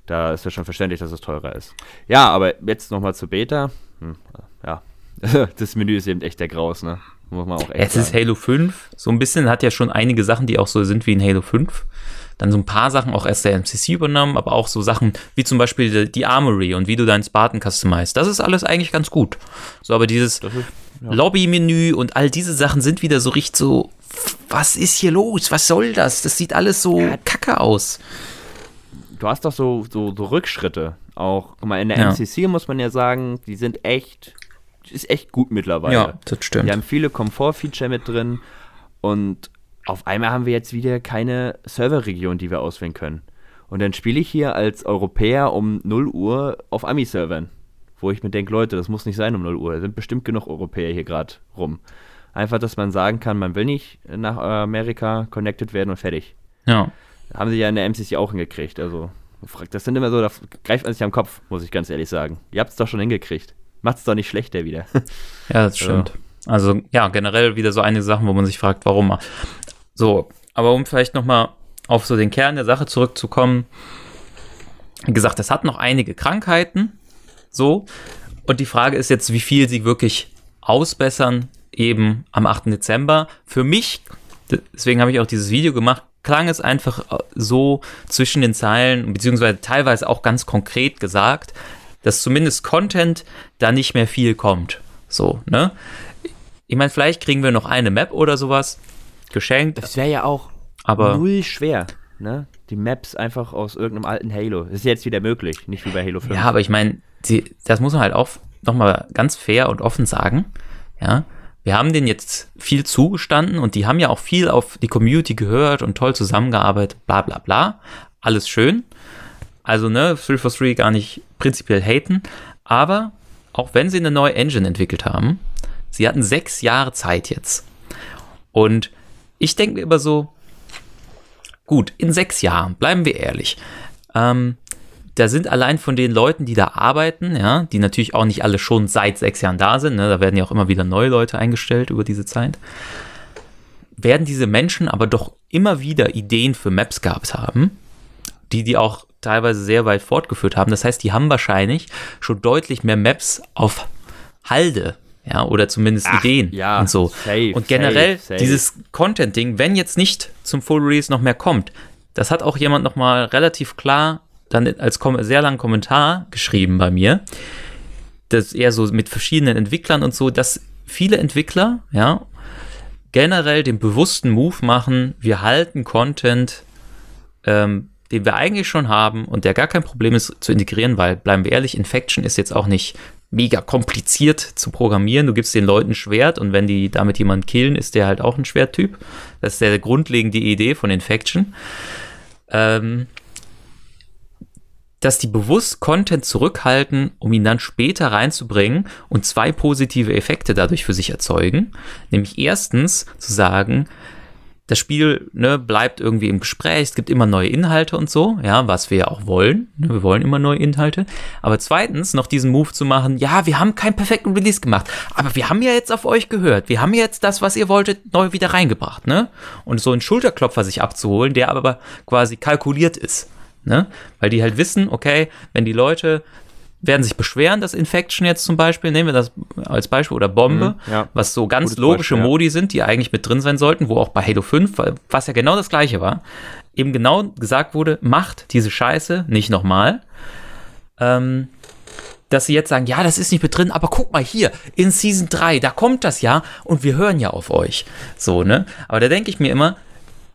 Da ist ja schon verständlich, dass es teurer ist. Ja, aber jetzt nochmal zu Beta. Hm, ja, das Menü ist eben echt der Graus, ne? Muss man auch echt Jetzt sagen. ist Halo 5. So ein bisschen hat ja schon einige Sachen, die auch so sind wie in Halo 5 dann so ein paar Sachen auch erst der MCC übernommen, aber auch so Sachen wie zum Beispiel die, die Armory und wie du deinen Spartan customized. Das ist alles eigentlich ganz gut. So, aber dieses ja. Lobby-Menü und all diese Sachen sind wieder so richtig so, was ist hier los? Was soll das? Das sieht alles so ja. kacke aus. Du hast doch so, so, so Rückschritte. Auch, guck mal, in der ja. MCC muss man ja sagen, die sind echt, ist echt gut mittlerweile. Ja, das stimmt. Die haben viele Komfort-Feature mit drin und auf einmal haben wir jetzt wieder keine Serverregion, die wir auswählen können. Und dann spiele ich hier als Europäer um 0 Uhr auf Ami-Servern, wo ich mir denke, Leute, das muss nicht sein um 0 Uhr. Da sind bestimmt genug Europäer hier gerade rum. Einfach, dass man sagen kann, man will nicht nach Amerika connected werden und fertig. Ja. Haben sie ja in der MCC auch hingekriegt. Also, das sind immer so, da greift man sich am Kopf, muss ich ganz ehrlich sagen. Ihr habt es doch schon hingekriegt. Macht es doch nicht schlechter wieder. Ja, das stimmt. Also, also ja, generell wieder so einige Sachen, wo man sich fragt, warum. So, aber um vielleicht nochmal auf so den Kern der Sache zurückzukommen. Wie gesagt, es hat noch einige Krankheiten. So. Und die Frage ist jetzt, wie viel sie wirklich ausbessern, eben am 8. Dezember. Für mich, deswegen habe ich auch dieses Video gemacht, klang es einfach so zwischen den Zeilen, beziehungsweise teilweise auch ganz konkret gesagt, dass zumindest Content da nicht mehr viel kommt. So, ne? Ich meine, vielleicht kriegen wir noch eine Map oder sowas geschenkt. Das wäre ja auch aber null schwer, ne? Die Maps einfach aus irgendeinem alten Halo. Das ist jetzt wieder möglich, nicht wie bei Halo 5. Ja, aber ich meine, das muss man halt auch nochmal ganz fair und offen sagen. Ja, wir haben denen jetzt viel zugestanden und die haben ja auch viel auf die Community gehört und toll zusammengearbeitet, bla bla bla. Alles schön. Also, ne, 343 gar nicht prinzipiell haten. Aber auch wenn sie eine neue Engine entwickelt haben, sie hatten sechs Jahre Zeit jetzt. Und ich denke mir immer so, gut, in sechs Jahren, bleiben wir ehrlich, ähm, da sind allein von den Leuten, die da arbeiten, ja, die natürlich auch nicht alle schon seit sechs Jahren da sind, ne, da werden ja auch immer wieder neue Leute eingestellt über diese Zeit, werden diese Menschen aber doch immer wieder Ideen für Maps gehabt haben, die die auch teilweise sehr weit fortgeführt haben. Das heißt, die haben wahrscheinlich schon deutlich mehr Maps auf Halde ja, oder zumindest Ach, Ideen ja, und so. Safe, und generell safe, safe. dieses Content-Ding, wenn jetzt nicht zum Full Release noch mehr kommt, das hat auch jemand nochmal relativ klar dann als sehr langen Kommentar geschrieben bei mir, dass eher so mit verschiedenen Entwicklern und so, dass viele Entwickler, ja, generell den bewussten Move machen, wir halten Content, ähm, den wir eigentlich schon haben und der gar kein Problem ist zu integrieren, weil, bleiben wir ehrlich, Infection ist jetzt auch nicht mega kompliziert zu programmieren. Du gibst den Leuten Schwert und wenn die damit jemanden killen, ist der halt auch ein Schwerttyp. Das ist der grundlegende Idee von Infection. Ähm, dass die bewusst Content zurückhalten, um ihn dann später reinzubringen und zwei positive Effekte dadurch für sich erzeugen. Nämlich erstens zu sagen, das Spiel ne, bleibt irgendwie im Gespräch, es gibt immer neue Inhalte und so, ja, was wir ja auch wollen. Ne, wir wollen immer neue Inhalte. Aber zweitens noch diesen Move zu machen, ja, wir haben keinen perfekten Release gemacht, aber wir haben ja jetzt auf euch gehört. Wir haben jetzt das, was ihr wolltet, neu wieder reingebracht, ne? Und so einen Schulterklopfer sich abzuholen, der aber quasi kalkuliert ist. Ne? Weil die halt wissen, okay, wenn die Leute werden sich beschweren, dass Infection jetzt zum Beispiel, nehmen wir das als Beispiel, oder Bombe, mhm, ja. was so ganz Gutes logische Beispiel, Modi sind, die eigentlich mit drin sein sollten, wo auch bei Halo 5, was ja genau das gleiche war, eben genau gesagt wurde, macht diese Scheiße nicht nochmal. Ähm, dass sie jetzt sagen, ja, das ist nicht mit drin, aber guck mal hier, in Season 3, da kommt das ja und wir hören ja auf euch. So, ne? Aber da denke ich mir immer,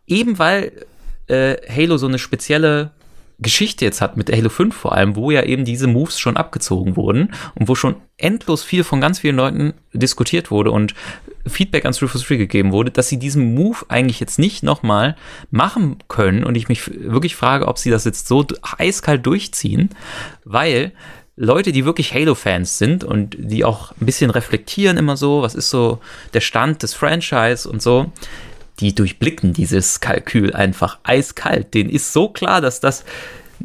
eben weil äh, Halo so eine spezielle Geschichte jetzt hat mit Halo 5 vor allem, wo ja eben diese Moves schon abgezogen wurden und wo schon endlos viel von ganz vielen Leuten diskutiert wurde und Feedback an 343 gegeben wurde, dass sie diesen Move eigentlich jetzt nicht nochmal machen können. Und ich mich wirklich frage, ob sie das jetzt so eiskalt durchziehen, weil Leute, die wirklich Halo-Fans sind und die auch ein bisschen reflektieren immer so, was ist so der Stand des Franchise und so, die durchblicken dieses Kalkül einfach eiskalt. Den ist so klar, dass das,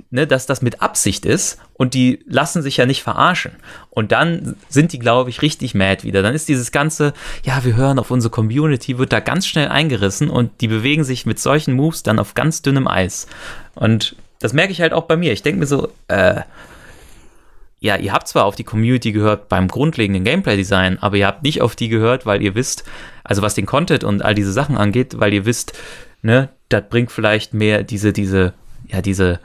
ne, dass das mit Absicht ist und die lassen sich ja nicht verarschen. Und dann sind die, glaube ich, richtig mad wieder. Dann ist dieses ganze, ja, wir hören auf unsere Community, wird da ganz schnell eingerissen und die bewegen sich mit solchen Moves dann auf ganz dünnem Eis. Und das merke ich halt auch bei mir. Ich denke mir so, äh, ja, ihr habt zwar auf die Community gehört beim grundlegenden Gameplay-Design, aber ihr habt nicht auf die gehört, weil ihr wisst, also was den Content und all diese Sachen angeht, weil ihr wisst, ne, das bringt vielleicht mehr diese, diese, ja, diese,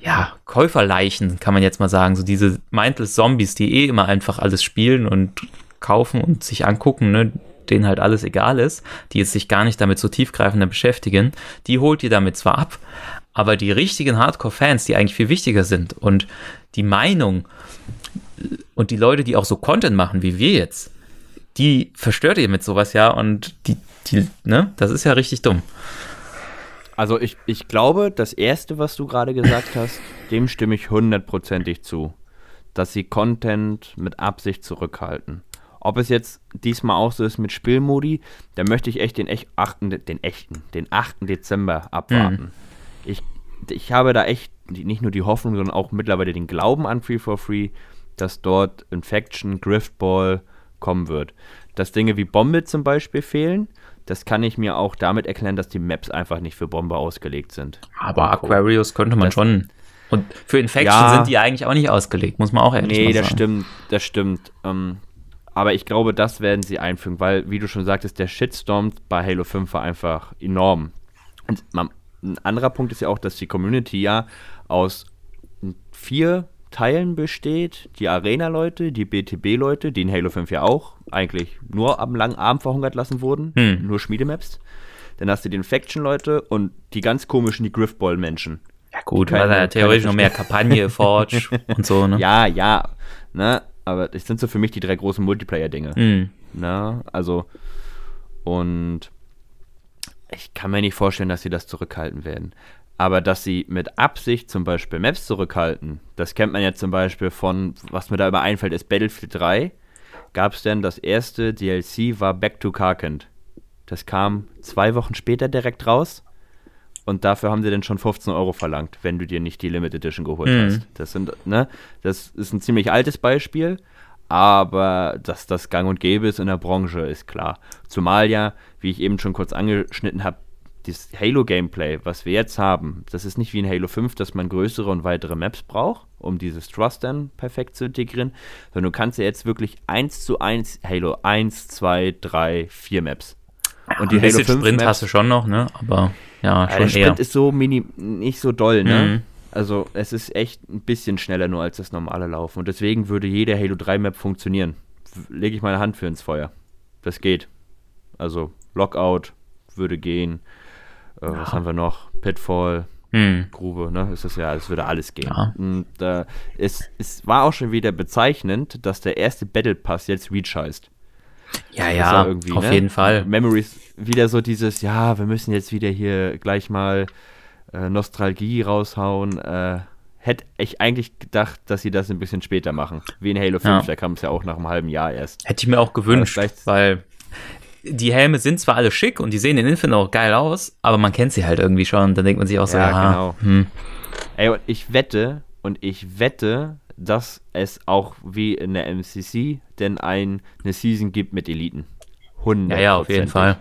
ja, Käuferleichen, kann man jetzt mal sagen, so diese mindless Zombies, die eh immer einfach alles spielen und kaufen und sich angucken, ne, denen halt alles egal ist, die jetzt sich gar nicht damit so tiefgreifender beschäftigen, die holt ihr damit zwar ab, aber die richtigen Hardcore-Fans, die eigentlich viel wichtiger sind und die Meinung und die Leute, die auch so Content machen wie wir jetzt, die verstört ihr mit sowas ja und die, die, ne, das ist ja richtig dumm. Also ich, ich glaube, das Erste, was du gerade gesagt hast, dem stimme ich hundertprozentig zu. Dass sie Content mit Absicht zurückhalten. Ob es jetzt diesmal auch so ist mit Spielmodi, da möchte ich echt den, echt, 8, den echten, den 8. Dezember abwarten. Mhm ich, ich habe da echt nicht nur die Hoffnung, sondern auch mittlerweile den Glauben an Free for Free, dass dort Infection, Griftball kommen wird. Dass Dinge wie Bombe zum Beispiel fehlen, das kann ich mir auch damit erklären, dass die Maps einfach nicht für Bombe ausgelegt sind. Aber Aquarius könnte man das, schon. Und für Infection ja, sind die eigentlich auch nicht ausgelegt, muss man auch ehrlich nee, sagen. Nee, das stimmt, das stimmt. Ähm, aber ich glaube, das werden sie einfügen, weil, wie du schon sagtest, der Shitstorm bei Halo 5 war einfach enorm. Und man, ein anderer Punkt ist ja auch, dass die Community ja aus vier Teilen besteht. Die Arena-Leute, die BTB-Leute, die in Halo 5 ja auch eigentlich nur am langen Arm verhungert lassen wurden, hm. nur Schmiedemaps. Dann hast du die Infection-Leute und die ganz komischen, die Griffball-Menschen. Ja gut, weil er ja theoretisch noch mehr Kampagne, Forge und so, ne? Ja, ja, ne? Aber das sind so für mich die drei großen Multiplayer-Dinge. Mhm. Ne? Also, und ich kann mir nicht vorstellen, dass sie das zurückhalten werden. Aber dass sie mit Absicht zum Beispiel Maps zurückhalten, das kennt man ja zum Beispiel von, was mir da immer einfällt, ist Battlefield 3. Gab es denn das erste DLC, war Back to Karkand. Das kam zwei Wochen später direkt raus. Und dafür haben sie dann schon 15 Euro verlangt, wenn du dir nicht die Limited Edition geholt mhm. hast. Das sind, ne, das ist ein ziemlich altes Beispiel, aber dass das gang und gäbe ist in der Branche, ist klar. Zumal ja, wie ich eben schon kurz angeschnitten habe, das Halo-Gameplay, was wir jetzt haben, das ist nicht wie in Halo 5, dass man größere und weitere Maps braucht, um dieses Trust dann perfekt zu integrieren, sondern du kannst ja jetzt wirklich 1 zu 1 Halo 1, 2, 3, 4 Maps. Und die Halo 5 Sprint Maps, hast du schon noch, ne? Aber ja, schon der Sprint ist so mini, nicht so doll, ne? Mhm. Also es ist echt ein bisschen schneller nur als das normale Laufen. Und deswegen würde jede Halo 3 Map funktionieren. Lege ich meine Hand für ins Feuer. Das geht. Also Lockout würde gehen. Äh, ja. Was haben wir noch? Pitfall, hm. Grube, ne? Ist das ja, es würde alles gehen. Ja. Und äh, es, es war auch schon wieder bezeichnend, dass der erste Battle Pass jetzt Reach heißt. Ja, ja, auf ne? jeden Fall. Memories, wieder so dieses, ja, wir müssen jetzt wieder hier gleich mal äh, Nostalgie raushauen. Äh, hätte ich eigentlich gedacht, dass sie das ein bisschen später machen. Wie in Halo 5, ja. da kam es ja auch nach einem halben Jahr erst. Hätte ich mir auch gewünscht, weil die Helme sind zwar alle schick und die sehen in Infinite auch geil aus, aber man kennt sie halt irgendwie schon. Und dann denkt man sich auch so, ja, ja genau. Hm. Ey, und ich wette, und ich wette, dass es auch wie in der MCC denn ein, eine Season gibt mit Eliten. 100 Ja, ja, auf jeden Fall.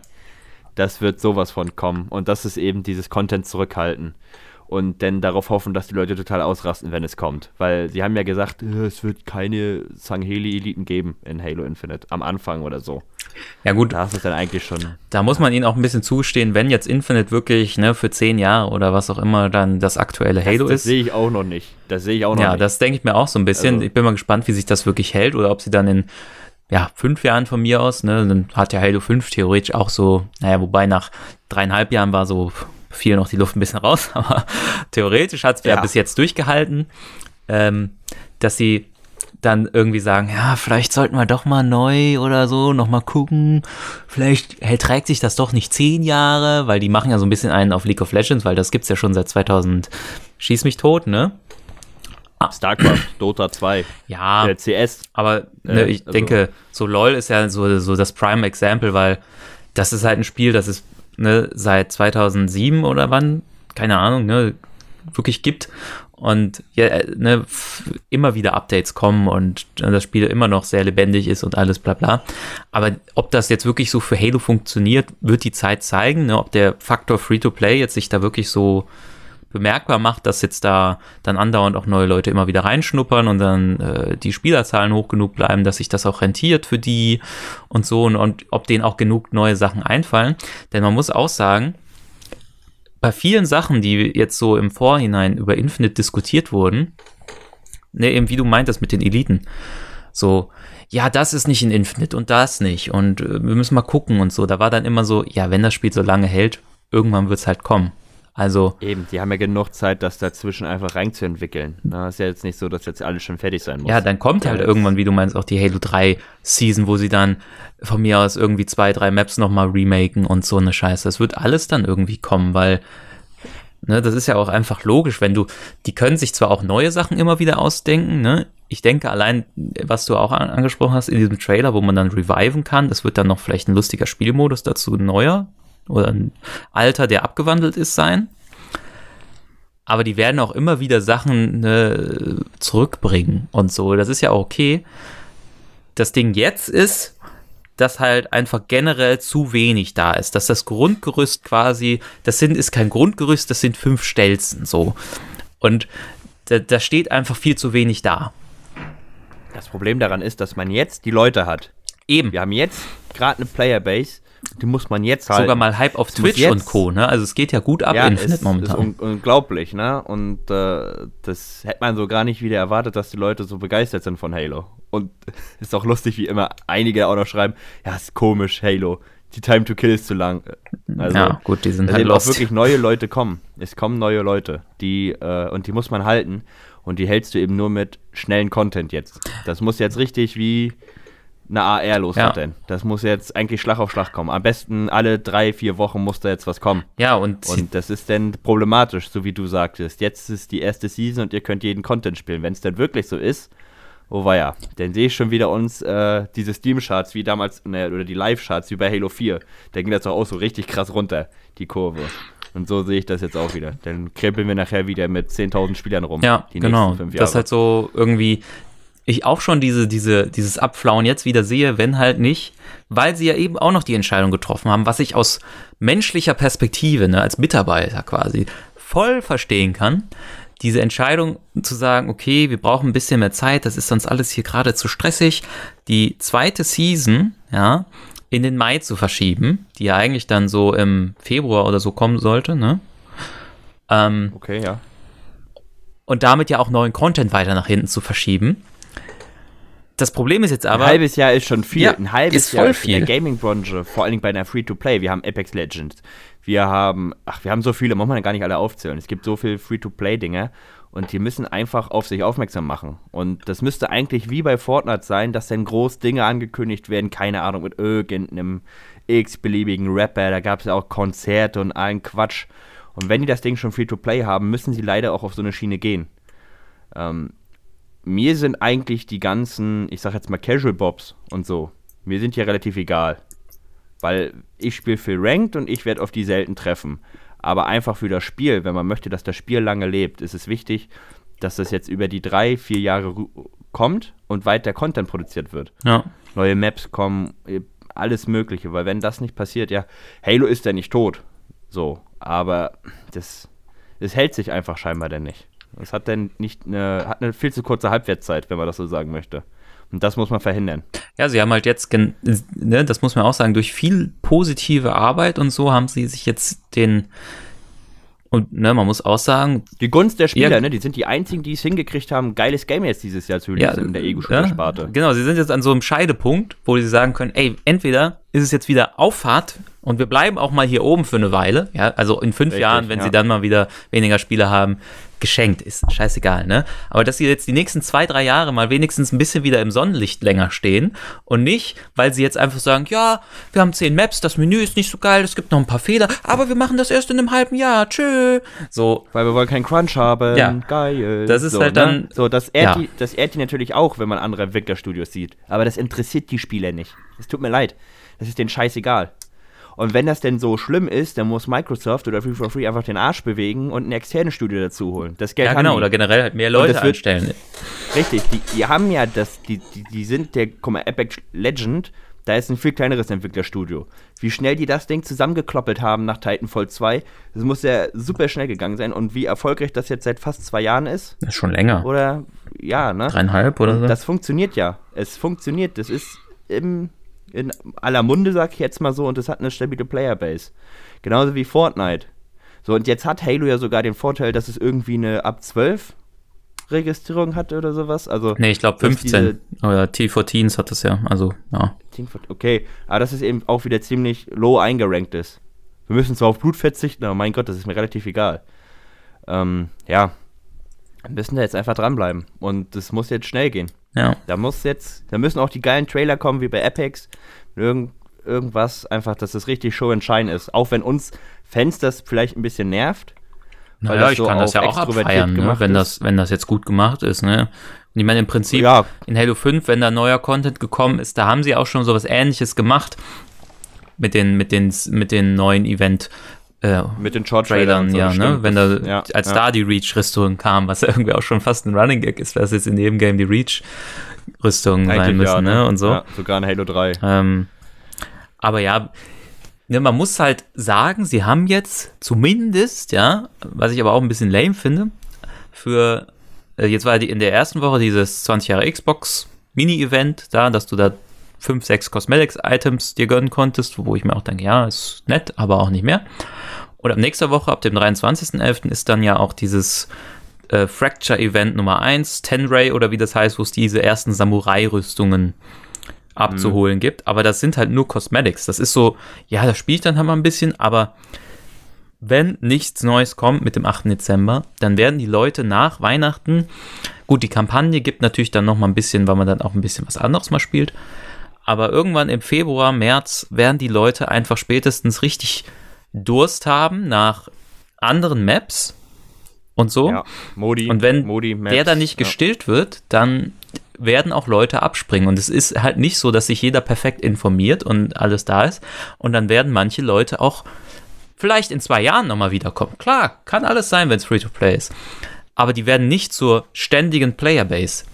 Das wird sowas von kommen. Und das ist eben dieses Content zurückhalten und dann darauf hoffen, dass die Leute total ausrasten, wenn es kommt. Weil sie haben ja gesagt, äh, es wird keine Sangheli-Eliten geben in Halo Infinite am Anfang oder so. Ja gut. Da ist es dann eigentlich schon. Da muss man ihnen auch ein bisschen zustehen, wenn jetzt Infinite wirklich ne, für zehn Jahre oder was auch immer dann das aktuelle Halo das, das ist. Das sehe ich auch noch nicht. Das sehe ich auch noch ja, nicht. Ja, das denke ich mir auch so ein bisschen. Also, ich bin mal gespannt, wie sich das wirklich hält oder ob sie dann in ja, fünf Jahren von mir aus, ne, dann hat ja Halo 5 theoretisch auch so, naja, wobei nach dreieinhalb Jahren war so fiel noch die Luft ein bisschen raus, aber theoretisch hat es ja. ja bis jetzt durchgehalten, ähm, dass sie dann irgendwie sagen, ja, vielleicht sollten wir doch mal neu oder so noch mal gucken. Vielleicht hält, trägt sich das doch nicht zehn Jahre, weil die machen ja so ein bisschen einen auf League of Legends, weil das gibt's ja schon seit 2000. Schieß mich tot, ne? Ah. StarCraft, Dota 2. Ja. Der CS. Aber ne, äh, ich also. denke, so LOL ist ja so, so das Prime Example, weil das ist halt ein Spiel, das ist ne, seit 2007 oder wann, keine Ahnung, ne, wirklich gibt und ja, ne, immer wieder Updates kommen und das Spiel immer noch sehr lebendig ist und alles bla bla. Aber ob das jetzt wirklich so für Halo funktioniert, wird die Zeit zeigen, ne, ob der Faktor Free-to-Play jetzt sich da wirklich so bemerkbar macht, dass jetzt da dann andauernd auch neue Leute immer wieder reinschnuppern und dann äh, die Spielerzahlen hoch genug bleiben, dass sich das auch rentiert für die und so und, und ob denen auch genug neue Sachen einfallen. Denn man muss auch sagen, bei vielen Sachen, die jetzt so im Vorhinein über Infinite diskutiert wurden, ne, eben wie du meintest mit den Eliten, so, ja, das ist nicht in Infinite und das nicht und äh, wir müssen mal gucken und so. Da war dann immer so, ja, wenn das Spiel so lange hält, irgendwann wird es halt kommen. Also. Eben, die haben ja genug Zeit, das dazwischen einfach reinzuentwickeln. Na, ist ja jetzt nicht so, dass jetzt alles schon fertig sein muss. Ja, dann kommt halt ja, irgendwann, wie du meinst, auch die Halo 3 Season, wo sie dann von mir aus irgendwie zwei, drei Maps nochmal remaken und so eine Scheiße. Das wird alles dann irgendwie kommen, weil, ne, das ist ja auch einfach logisch, wenn du, die können sich zwar auch neue Sachen immer wieder ausdenken, ne? Ich denke allein, was du auch an, angesprochen hast in diesem Trailer, wo man dann reviven kann, das wird dann noch vielleicht ein lustiger Spielmodus dazu neuer, oder ein Alter, der abgewandelt ist, sein. Aber die werden auch immer wieder Sachen ne, zurückbringen und so. Das ist ja auch okay. Das Ding jetzt ist, dass halt einfach generell zu wenig da ist. Dass das Grundgerüst quasi, das sind, ist kein Grundgerüst, das sind fünf Stelzen so. Und da, da steht einfach viel zu wenig da. Das Problem daran ist, dass man jetzt die Leute hat. Eben. Wir haben jetzt gerade eine Playerbase, die muss man jetzt halt. Sogar mal Hype auf Twitch und Co. Ne? Also es geht ja gut ab ja, Infinite ist, momentan. Ist un unglaublich, ne? Und äh, das hätte man so gar nicht wieder erwartet, dass die Leute so begeistert sind von Halo. Und ist auch lustig, wie immer einige auch noch schreiben, ja, ist komisch, Halo. Die Time to Kill ist zu lang. Also, ja, gut, die sind halt lost. auch wirklich neue Leute kommen. Es kommen neue Leute, die äh, und die muss man halten. Und die hältst du eben nur mit schnellen Content jetzt. Das muss jetzt richtig wie eine AR los ja. denn. Das muss jetzt eigentlich Schlag auf Schlag kommen. Am besten alle drei, vier Wochen muss da jetzt was kommen. Ja, und, und das ist dann problematisch, so wie du sagtest. Jetzt ist die erste Season und ihr könnt jeden Content spielen. Wenn es denn wirklich so ist, oh ja, dann sehe ich schon wieder uns äh, diese Steam-Charts wie damals, ne, oder die Live-Charts wie bei Halo 4. Da ging das doch auch so richtig krass runter, die Kurve. Und so sehe ich das jetzt auch wieder. Dann krempeln wir nachher wieder mit 10.000 Spielern rum. Ja, genau. Das ist halt so irgendwie ich auch schon diese, diese, dieses Abflauen jetzt wieder sehe, wenn halt nicht, weil sie ja eben auch noch die Entscheidung getroffen haben, was ich aus menschlicher Perspektive, ne, als Mitarbeiter quasi, voll verstehen kann. Diese Entscheidung zu sagen, okay, wir brauchen ein bisschen mehr Zeit, das ist sonst alles hier gerade zu stressig, die zweite Season, ja, in den Mai zu verschieben, die ja eigentlich dann so im Februar oder so kommen sollte, ne? Ähm, okay, ja. Und damit ja auch neuen Content weiter nach hinten zu verschieben das Problem ist jetzt aber. Ein halbes Jahr ist schon viel. Ja, ein halbes ist voll Jahr viel. in der Gaming-Branche, vor allen Dingen bei einer Free-to-Play. Wir haben Apex Legends. Wir haben, ach, wir haben so viele, muss man gar nicht alle aufzählen. Es gibt so viele Free-to-Play-Dinge und die müssen einfach auf sich aufmerksam machen. Und das müsste eigentlich wie bei Fortnite sein, dass dann groß Dinge angekündigt werden, keine Ahnung, mit irgendeinem x-beliebigen Rapper. Da gab es ja auch Konzerte und allen Quatsch. Und wenn die das Ding schon Free-to-Play haben, müssen sie leider auch auf so eine Schiene gehen. Ähm, mir sind eigentlich die ganzen, ich sag jetzt mal Casual Bobs und so, mir sind ja relativ egal. Weil ich spiele viel Ranked und ich werde auf die selten treffen. Aber einfach für das Spiel, wenn man möchte, dass das Spiel lange lebt, ist es wichtig, dass das jetzt über die drei, vier Jahre kommt und weiter Content produziert wird. Ja. Neue Maps kommen, äh, alles Mögliche. Weil wenn das nicht passiert, ja, Halo ist ja nicht tot. So, aber das, das hält sich einfach scheinbar denn nicht. Es hat dann nicht eine, hat eine viel zu kurze Halbwertszeit, wenn man das so sagen möchte. Und das muss man verhindern. Ja, sie haben halt jetzt, ne, das muss man auch sagen, durch viel positive Arbeit und so haben sie sich jetzt den, und ne, man muss auch sagen. Die Gunst der Spieler, ja, ne, die sind die einzigen, die es hingekriegt haben, geiles Game jetzt dieses Jahr zu releasen ja, in der Ego-Sparte. Ja, genau, sie sind jetzt an so einem Scheidepunkt, wo sie sagen können, ey, entweder ist es jetzt wieder Auffahrt und wir bleiben auch mal hier oben für eine Weile, ja, also in fünf Richtig, Jahren, wenn ja. sie dann mal wieder weniger Spiele haben, geschenkt, ist scheißegal, ne? Aber dass sie jetzt die nächsten zwei, drei Jahre mal wenigstens ein bisschen wieder im Sonnenlicht länger stehen und nicht, weil sie jetzt einfach sagen, ja, wir haben zehn Maps, das Menü ist nicht so geil, es gibt noch ein paar Fehler, aber wir machen das erst in einem halben Jahr, tschö. So. Weil wir wollen keinen Crunch haben, ja. geil. Das ist so, halt dann. Ne? So, das ehrt, ja. die, das ehrt die natürlich auch, wenn man andere Entwicklerstudios sieht. Aber das interessiert die Spieler nicht. Es tut mir leid. Das ist denen scheißegal. Und wenn das denn so schlimm ist, dann muss Microsoft oder Free for Free einfach den Arsch bewegen und ein externes Studio dazu holen. Das Geld ja, genau, oder generell halt mehr Leute wird, anstellen. Richtig, die, die haben ja das, die, die, die sind der, guck mal, Epic Legend, da ist ein viel kleineres Entwicklerstudio. Wie schnell die das Ding zusammengekloppelt haben nach Titanfall 2, das muss ja super schnell gegangen sein. Und wie erfolgreich das jetzt seit fast zwei Jahren ist. Das ist schon länger. Oder, ja, ne? Dreieinhalb oder so. Das funktioniert ja. Es funktioniert. Das ist im in aller Munde, sag ich jetzt mal so, und es hat eine stabile Playerbase. Genauso wie Fortnite. So, und jetzt hat Halo ja sogar den Vorteil, dass es irgendwie eine ab 12 Registrierung hat oder sowas. Also, nee, ich glaube 15. Oder T14s hat das ja. Also, ja. Okay, aber das ist eben auch wieder ziemlich low eingerankt ist. Wir müssen zwar auf Blut verzichten, aber mein Gott, das ist mir relativ egal. Ähm, ja. Wir müssen da jetzt einfach dranbleiben. Und das muss jetzt schnell gehen. Ja. Da muss jetzt, da müssen auch die geilen Trailer kommen wie bei Apex. Irgend, irgendwas einfach, dass das richtig Show and Shine ist. Auch wenn uns Fans das vielleicht ein bisschen nervt. Naja, ich so kann das ja auch abfeiern, ne? wenn, das, wenn das jetzt gut gemacht ist. Ne? Und ich meine, im Prinzip ja. in Halo 5, wenn da neuer Content gekommen ist, da haben sie auch schon sowas ähnliches gemacht mit den, mit den, mit den neuen Event äh, mit den Short Trailern, so, ja, ne? Wenn da, ja, als ja. da die Reach-Rüstung kam, was ja irgendwie auch schon fast ein Running Gag ist, was jetzt in jedem Game die Reach-Rüstungen sein müssen, ja, ne? ne? Und so. Ja, sogar in Halo 3. Ähm, aber ja, ne, man muss halt sagen, sie haben jetzt zumindest, ja, was ich aber auch ein bisschen lame finde, für, äh, jetzt war die in der ersten Woche dieses 20 Jahre Xbox Mini-Event da, dass du da fünf, sechs Cosmetics-Items dir gönnen konntest, wo ich mir auch denke, ja, ist nett, aber auch nicht mehr. Und ab nächster Woche, ab dem 23.11., ist dann ja auch dieses äh, Fracture-Event Nummer 1, Tenray oder wie das heißt, wo es diese ersten Samurai-Rüstungen abzuholen mhm. gibt. Aber das sind halt nur Cosmetics. Das ist so, ja, das spielt dann halt mal ein bisschen, aber wenn nichts Neues kommt mit dem 8. Dezember, dann werden die Leute nach Weihnachten, gut, die Kampagne gibt natürlich dann noch mal ein bisschen, weil man dann auch ein bisschen was anderes mal spielt, aber irgendwann im Februar, März werden die Leute einfach spätestens richtig Durst haben nach anderen Maps und so. Ja, Modi, und wenn Modi, Maps, der dann nicht gestillt ja. wird, dann werden auch Leute abspringen. Und es ist halt nicht so, dass sich jeder perfekt informiert und alles da ist. Und dann werden manche Leute auch vielleicht in zwei Jahren nochmal wiederkommen. Klar, kann alles sein, wenn es Free-to-Play ist. Aber die werden nicht zur ständigen Playerbase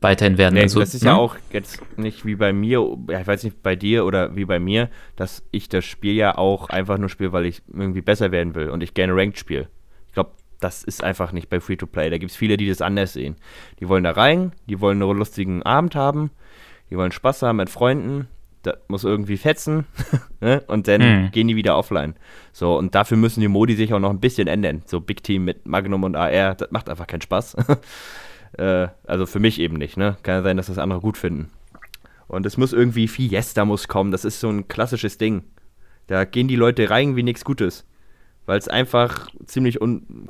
weiterhin werden. Nee, also, das ist ne? ja auch jetzt nicht wie bei mir, ich weiß nicht, bei dir oder wie bei mir, dass ich das Spiel ja auch einfach nur spiele, weil ich irgendwie besser werden will und ich gerne Ranked spiele. Ich glaube, das ist einfach nicht bei Free-to-Play. Da gibt es viele, die das anders sehen. Die wollen da rein, die wollen einen lustigen Abend haben, die wollen Spaß haben mit Freunden, das muss irgendwie fetzen ne? und dann mhm. gehen die wieder offline. So, und dafür müssen die Modi sich auch noch ein bisschen ändern. So Big Team mit Magnum und AR, das macht einfach keinen Spaß. Äh, also für mich eben nicht, ne? Kann ja sein, dass das andere gut finden. Und es muss irgendwie Fiesta muss kommen. Das ist so ein klassisches Ding. Da gehen die Leute rein wie nichts Gutes. Weil es einfach ziemlich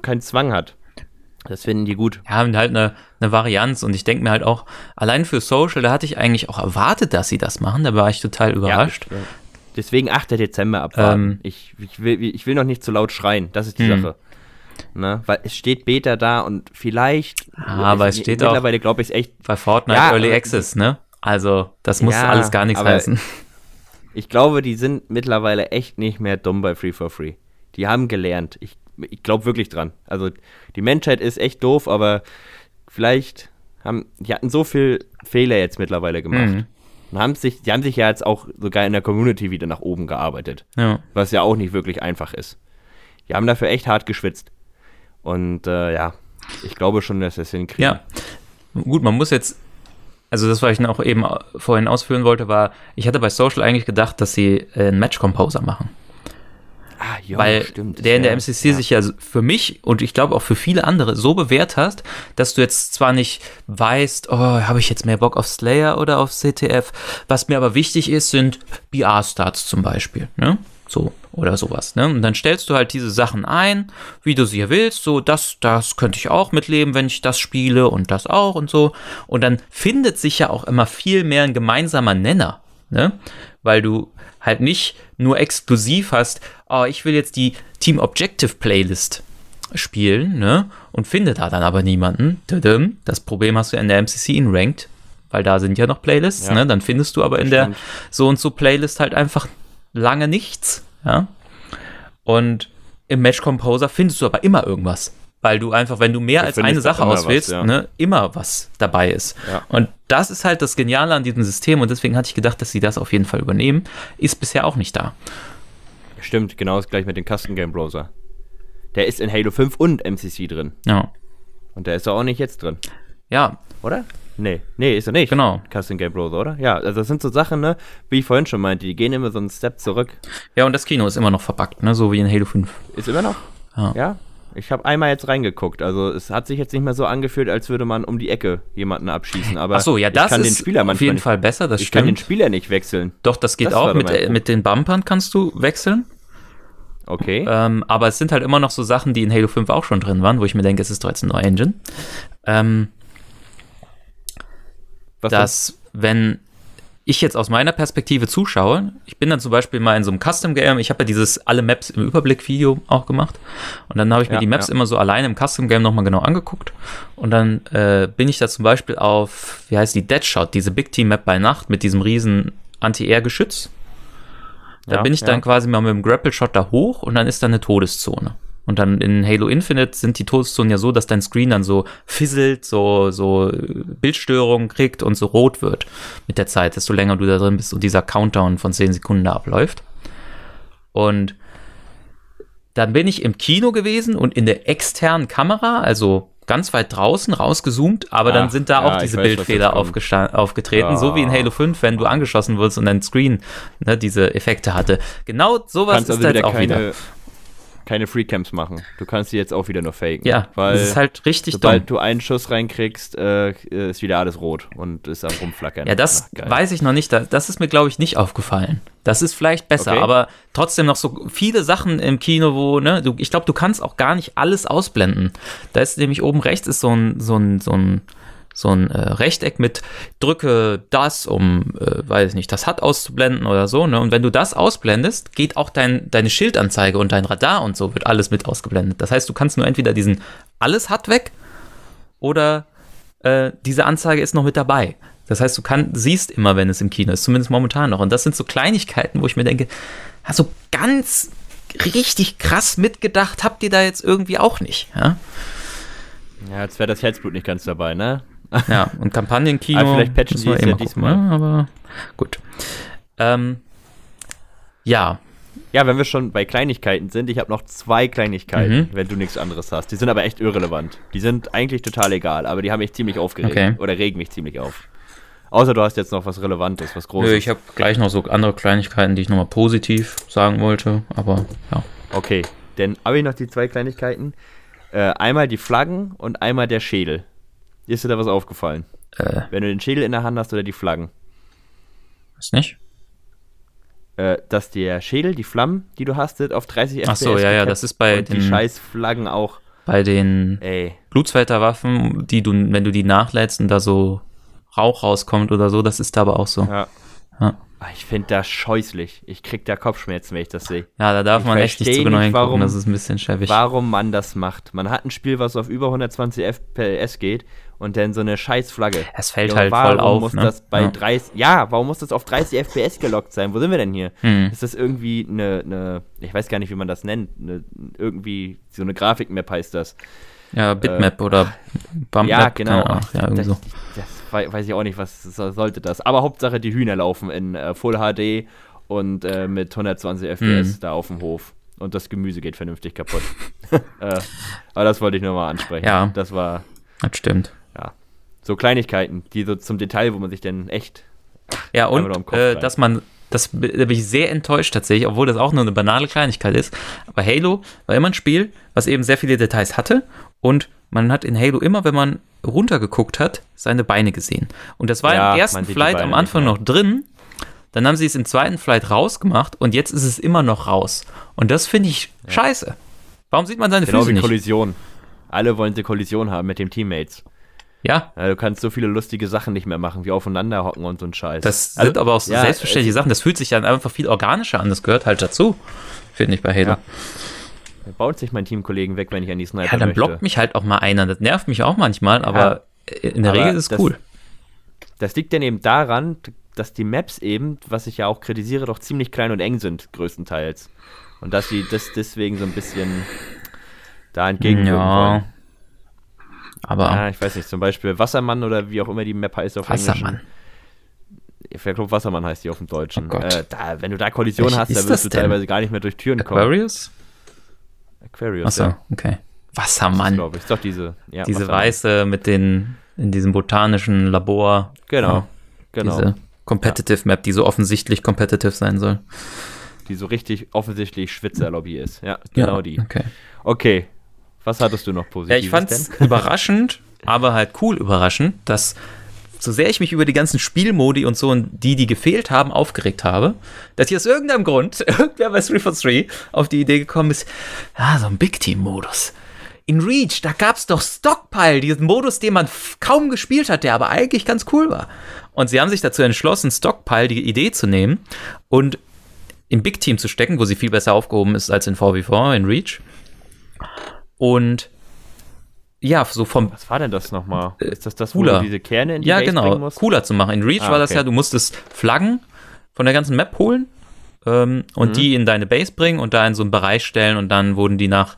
keinen Zwang hat. Das finden die gut. Ja, und halt eine, eine Varianz. Und ich denke mir halt auch, allein für Social, da hatte ich eigentlich auch erwartet, dass sie das machen. Da war ich total überrascht. Ja, deswegen 8. Dezember abwarten. Ähm, ich, ich, will, ich will noch nicht zu laut schreien. Das ist die mh. Sache. Ne? Weil es steht Beta da und vielleicht. aber es steht auch. Mittlerweile glaube ich echt. Bei Fortnite Ja, Early Access, ne? Also, das muss Ja, alles gar nichts heißen. Ich glaube, die sind mittlerweile echt nicht mehr dumm bei Free for Free. Die haben gelernt. Ich, ich glaube wirklich dran. Also die Menschheit ist echt doof, aber vielleicht haben die hatten so viel Fehler jetzt mittlerweile gemacht. Mhm. Und haben sich, die haben sich ja jetzt auch sogar in der Community wieder nach oben gearbeitet. Ja. was ja auch nicht wirklich einfach ist. Die haben dafür echt hart geschwitzt. Und äh, ja, ich glaube schon, dass wir es hinkriegen. Ja. Gut, man muss jetzt, also das, was ich noch eben vorhin ausführen wollte, war, ich hatte bei Social eigentlich gedacht, dass sie äh, einen Match Composer machen. Ah, ja, weil stimmt. der in der MCC ja. sich ja für mich und ich glaube auch für viele andere so bewährt hast, dass du jetzt zwar nicht weißt, oh, habe ich jetzt mehr Bock auf Slayer oder auf CTF, was mir aber wichtig ist, sind BR-Starts zum Beispiel, ne? So, oder sowas, ne? Und dann stellst du halt diese Sachen ein, wie du sie willst, so, das, das könnte ich auch mitleben, wenn ich das spiele und das auch und so. Und dann findet sich ja auch immer viel mehr ein gemeinsamer Nenner, ne? Weil du halt nicht nur exklusiv hast, oh, ich will jetzt die Team Objective Playlist spielen, ne? Und finde da dann aber niemanden. Das Problem hast du in der MCC in Ranked, weil da sind ja noch Playlists, Ja. ne? Dann findest du aber in Stimmt. der so und so Playlist halt einfach lange nichts, ja? Und im Match Composer findest du aber immer irgendwas. Weil du einfach, wenn du mehr Du als eine Sache immer was, auswählst, ja. ne, immer was dabei ist. Ja. Und das ist halt das Geniale an diesem System und deswegen hatte ich gedacht, dass sie das auf jeden Fall übernehmen. Ist bisher auch nicht da. Stimmt, genau das gleich mit dem Custom Game Browser. Der ist in Halo 5 und MCC drin. Ja. Und der ist auch nicht jetzt drin, Ja, oder? Nee, nee, ist er nicht. Genau. Custom Game Browser, oder? Ja, also das sind so Sachen, ne, wie ich vorhin schon meinte, die gehen immer so einen Step zurück. Ja, und das Kino ist immer noch verpackt, ne? So wie in Halo 5. Ist immer noch? Ja. Ja. Ich habe einmal jetzt reingeguckt. Also es hat sich jetzt nicht mehr so angefühlt, als würde man um die Ecke jemanden abschießen. Aber Ach so, ja, das ich kann ist den Spieler auf jeden nicht, Fall besser, das Ich kann den stimmt. Spieler nicht wechseln. Doch, das geht Das auch. Mit, äh, mit den Bumpern kannst du wechseln. Okay. Ähm, aber es sind halt immer noch so Sachen, die in Halo 5 auch schon drin waren, wo ich mir denke, es ist doch jetzt eine neue Engine. Ähm, Was dass, wenn ich jetzt aus meiner Perspektive zuschaue, ich bin dann zum Beispiel mal in so einem Custom-Game, ich habe ja dieses alle Maps im Überblick-Video auch gemacht und dann habe ich mir Ja, die Maps ja. immer so alleine im Custom-Game nochmal genau angeguckt und dann äh, bin ich da zum Beispiel auf, wie heißt die, Deadshot, diese Big Team-Map bei Nacht mit diesem riesen Anti-Air-Geschütz. Da Ja, bin ich dann quasi mal mit dem Grapple-Shot da hoch und dann ist da eine Todeszone. Und dann in Halo Infinite sind die Todeszonen ja so, dass dein Screen dann so fisselt, so, so äh, Bildstörungen kriegt und so rot wird mit der Zeit, desto länger du da drin bist und dieser Countdown von 10 Sekunden da abläuft. Und dann bin ich im Kino gewesen und in der externen Kamera, also ganz weit draußen rausgezoomt, aber dann Ach, sind da ja, auch diese weiß, Bildfehler aufgetreten, so wie in Ah. Halo 5, wenn du angeschossen wurdest und dein Screen ne, diese Effekte hatte. Genau sowas kannst ist also jetzt auch keine, wieder. Keine Freecamps machen. Du kannst die jetzt auch wieder nur faken. Ja, weil das ist halt richtig sobald dumm. du einen Schuss reinkriegst, äh, ist wieder alles rot und ist am rumflackern. Ja, das Ach, weiß ich noch nicht. da- Das ist mir, glaube ich, nicht aufgefallen. Das ist vielleicht besser, Okay. aber trotzdem noch so viele Sachen im Kino, wo, ne, du, ich glaube, du kannst auch gar nicht alles ausblenden. Da ist nämlich oben rechts ist so ein, so ein, so ein, so ein äh, Rechteck mit drücke das, um, äh, weiß ich nicht, das hat auszublenden oder so, ne? Und wenn du das ausblendest, geht auch dein, deine Schildanzeige und dein Radar und so wird alles mit ausgeblendet. Das heißt, du kannst nur entweder diesen alles hat weg oder äh, diese Anzeige ist noch mit dabei. Das heißt, du kann, siehst immer, wenn es im Kino ist, zumindest momentan noch. Und das sind so Kleinigkeiten, wo ich mir denke, also ganz richtig krass mitgedacht habt ihr da jetzt irgendwie auch nicht. Ja, Ja, jetzt wäre das Herzblut nicht ganz dabei, ne? ja und Kampagnenkino. Aber vielleicht patchen die es eh ja gucken, diesmal. ne? Aber gut. Ähm, ja, Ja, wenn wir schon bei Kleinigkeiten sind, ich habe noch zwei Kleinigkeiten, Mhm. wenn du nichts anderes hast. Die sind aber echt irrelevant. Die sind eigentlich total egal, aber die haben mich ziemlich aufgeregt. Okay. Oder regen mich ziemlich auf. Außer du hast jetzt noch was Relevantes, was Großes. nö, ich habe gleich noch so andere Kleinigkeiten, die ich nochmal positiv sagen wollte. Aber ja. Okay, dann habe ich noch die zwei Kleinigkeiten. Äh, einmal die Flaggen und einmal der Schädel. Ist dir da was aufgefallen? Äh, Wenn du den Schädel in der Hand hast oder die Flaggen. ist nicht? Äh, dass der Schädel, die Flammen, die du hast, auf 30 Ach so, ja, ja, gekappt das ist bei und die den- scheiß Flaggen auch. Bei den Ey, Blutsfelderwaffen, die du, wenn du die nachlädst und da so Rauch rauskommt oder so, das ist da aber auch so. ja. Ja. Ah, Ich finde das scheußlich. Ich krieg da Kopfschmerzen, wenn ich das sehe. Ja, da darf Ich man echt nicht zu genau nicht, hingucken, warum- das ist ein bisschen schäbig. Warum man das macht. Man hat ein Spiel, was auf über 120 FPS geht und dann so eine scheiß Flagge. Es fällt Junge, halt warum voll auf, muss ne? das bei Ja. 30, ja, warum muss das auf 30 FPS gelockt sein? Wo sind wir denn hier? Hm. Ist das irgendwie eine, eine, ich weiß gar nicht, wie man das nennt, eine, irgendwie so eine Grafikmap heißt das. Ja, Bitmap oder Bumpmap. äh, ja, genau. Ahnung. Ja, irgendwie das, so. das wei- weiß ich auch nicht, was so- sollte das. Aber Hauptsache die Hühner laufen in äh, Full HD und äh, mit 120 FPS Mhm. da auf dem Hof. Und das Gemüse geht vernünftig kaputt. äh, aber das wollte ich nur mal ansprechen. Ja. Das war, Das stimmt. Ja, so Kleinigkeiten, die so zum Detail, wo man sich dann echt Ja, und äh, dass man, das b- da bin ich sehr enttäuscht tatsächlich, obwohl das auch nur eine banale Kleinigkeit ist. Aber Halo war immer ein Spiel, was eben sehr viele Details hatte und man hat in Halo immer, wenn man runtergeguckt hat, seine Beine gesehen. Und das war Ja, im ersten die Flight am Anfang noch drin. Dann haben sie es im zweiten Flight rausgemacht und jetzt ist es immer noch raus. Und das finde ich scheiße. Warum sieht man seine genau Füße wie nicht? Kollision. Alle wollen eine Kollision haben mit den Teammates. Ja, Ja, du kannst so viele lustige Sachen nicht mehr machen, wie aufeinander hocken und so ein Scheiß. das Also, sind aber auch ja, selbstverständliche Sachen. Das fühlt sich dann einfach viel organischer an. Das gehört halt dazu, finde ich bei Halo. Ja. Da baut sich mein Teamkollegen weg, wenn ich an die Sniper Ja, dann möchte. blockt mich halt auch mal einer. Das nervt mich auch manchmal, aber in der Aber Regel ist es cool. Das liegt dann eben daran, dass die Maps eben, was ich ja auch kritisiere, doch ziemlich klein und eng sind, größtenteils. Und dass sie das deswegen so ein bisschen da entgegenwirken Ja. wollen. Aber Ja, ich weiß nicht, zum Beispiel Wassermann oder wie auch immer die Map heißt auf Wassermann. Englisch. Ich glaube, Wassermann heißt die auf dem Deutschen. Oh äh, da, wenn du da Kollision Welche hast, ist da das wirst du denn? teilweise gar nicht mehr durch Türen kommen. Aquarius? Aquarius, Achso, ja. okay. Wassermann. glaube ich. Ist doch diese, ja, Diese Wassermann. weiße mit den, in diesem botanischen Labor. Genau, Ja, genau. Diese Competitive Map, die so offensichtlich competitive sein soll. Die so richtig offensichtlich Schwitzerlobby ist. Ja, genau die. Okay. Okay. Was hattest du noch Ja, Positives ich fand's denn? überraschend, aber halt cool überraschend, dass so sehr ich mich über die ganzen Spielmodi und so und die, die gefehlt haben, aufgeregt habe, dass hier aus irgendeinem Grund irgendwer bei 343 auf die Idee gekommen ist, ja, so ein Big Team-Modus. In Reach, da gab's doch Stockpile, diesen Modus, den man kaum gespielt hat, der aber eigentlich ganz cool war. Und sie haben sich dazu entschlossen, Stockpile die Idee zu nehmen und im Big Team zu stecken, wo sie viel besser aufgehoben ist als in 4v4, in Reach. Und ja, so vom Was war denn das nochmal? Ist das das, wo cooler. du diese Kerne in die ja, Base bringen genau, musst? cooler zu machen. In Reach Ah, war das okay. ja, du musstest Flaggen von der ganzen Map holen ähm, und Mhm. die in deine Base bringen und da in so einen Bereich stellen und dann wurden die nach,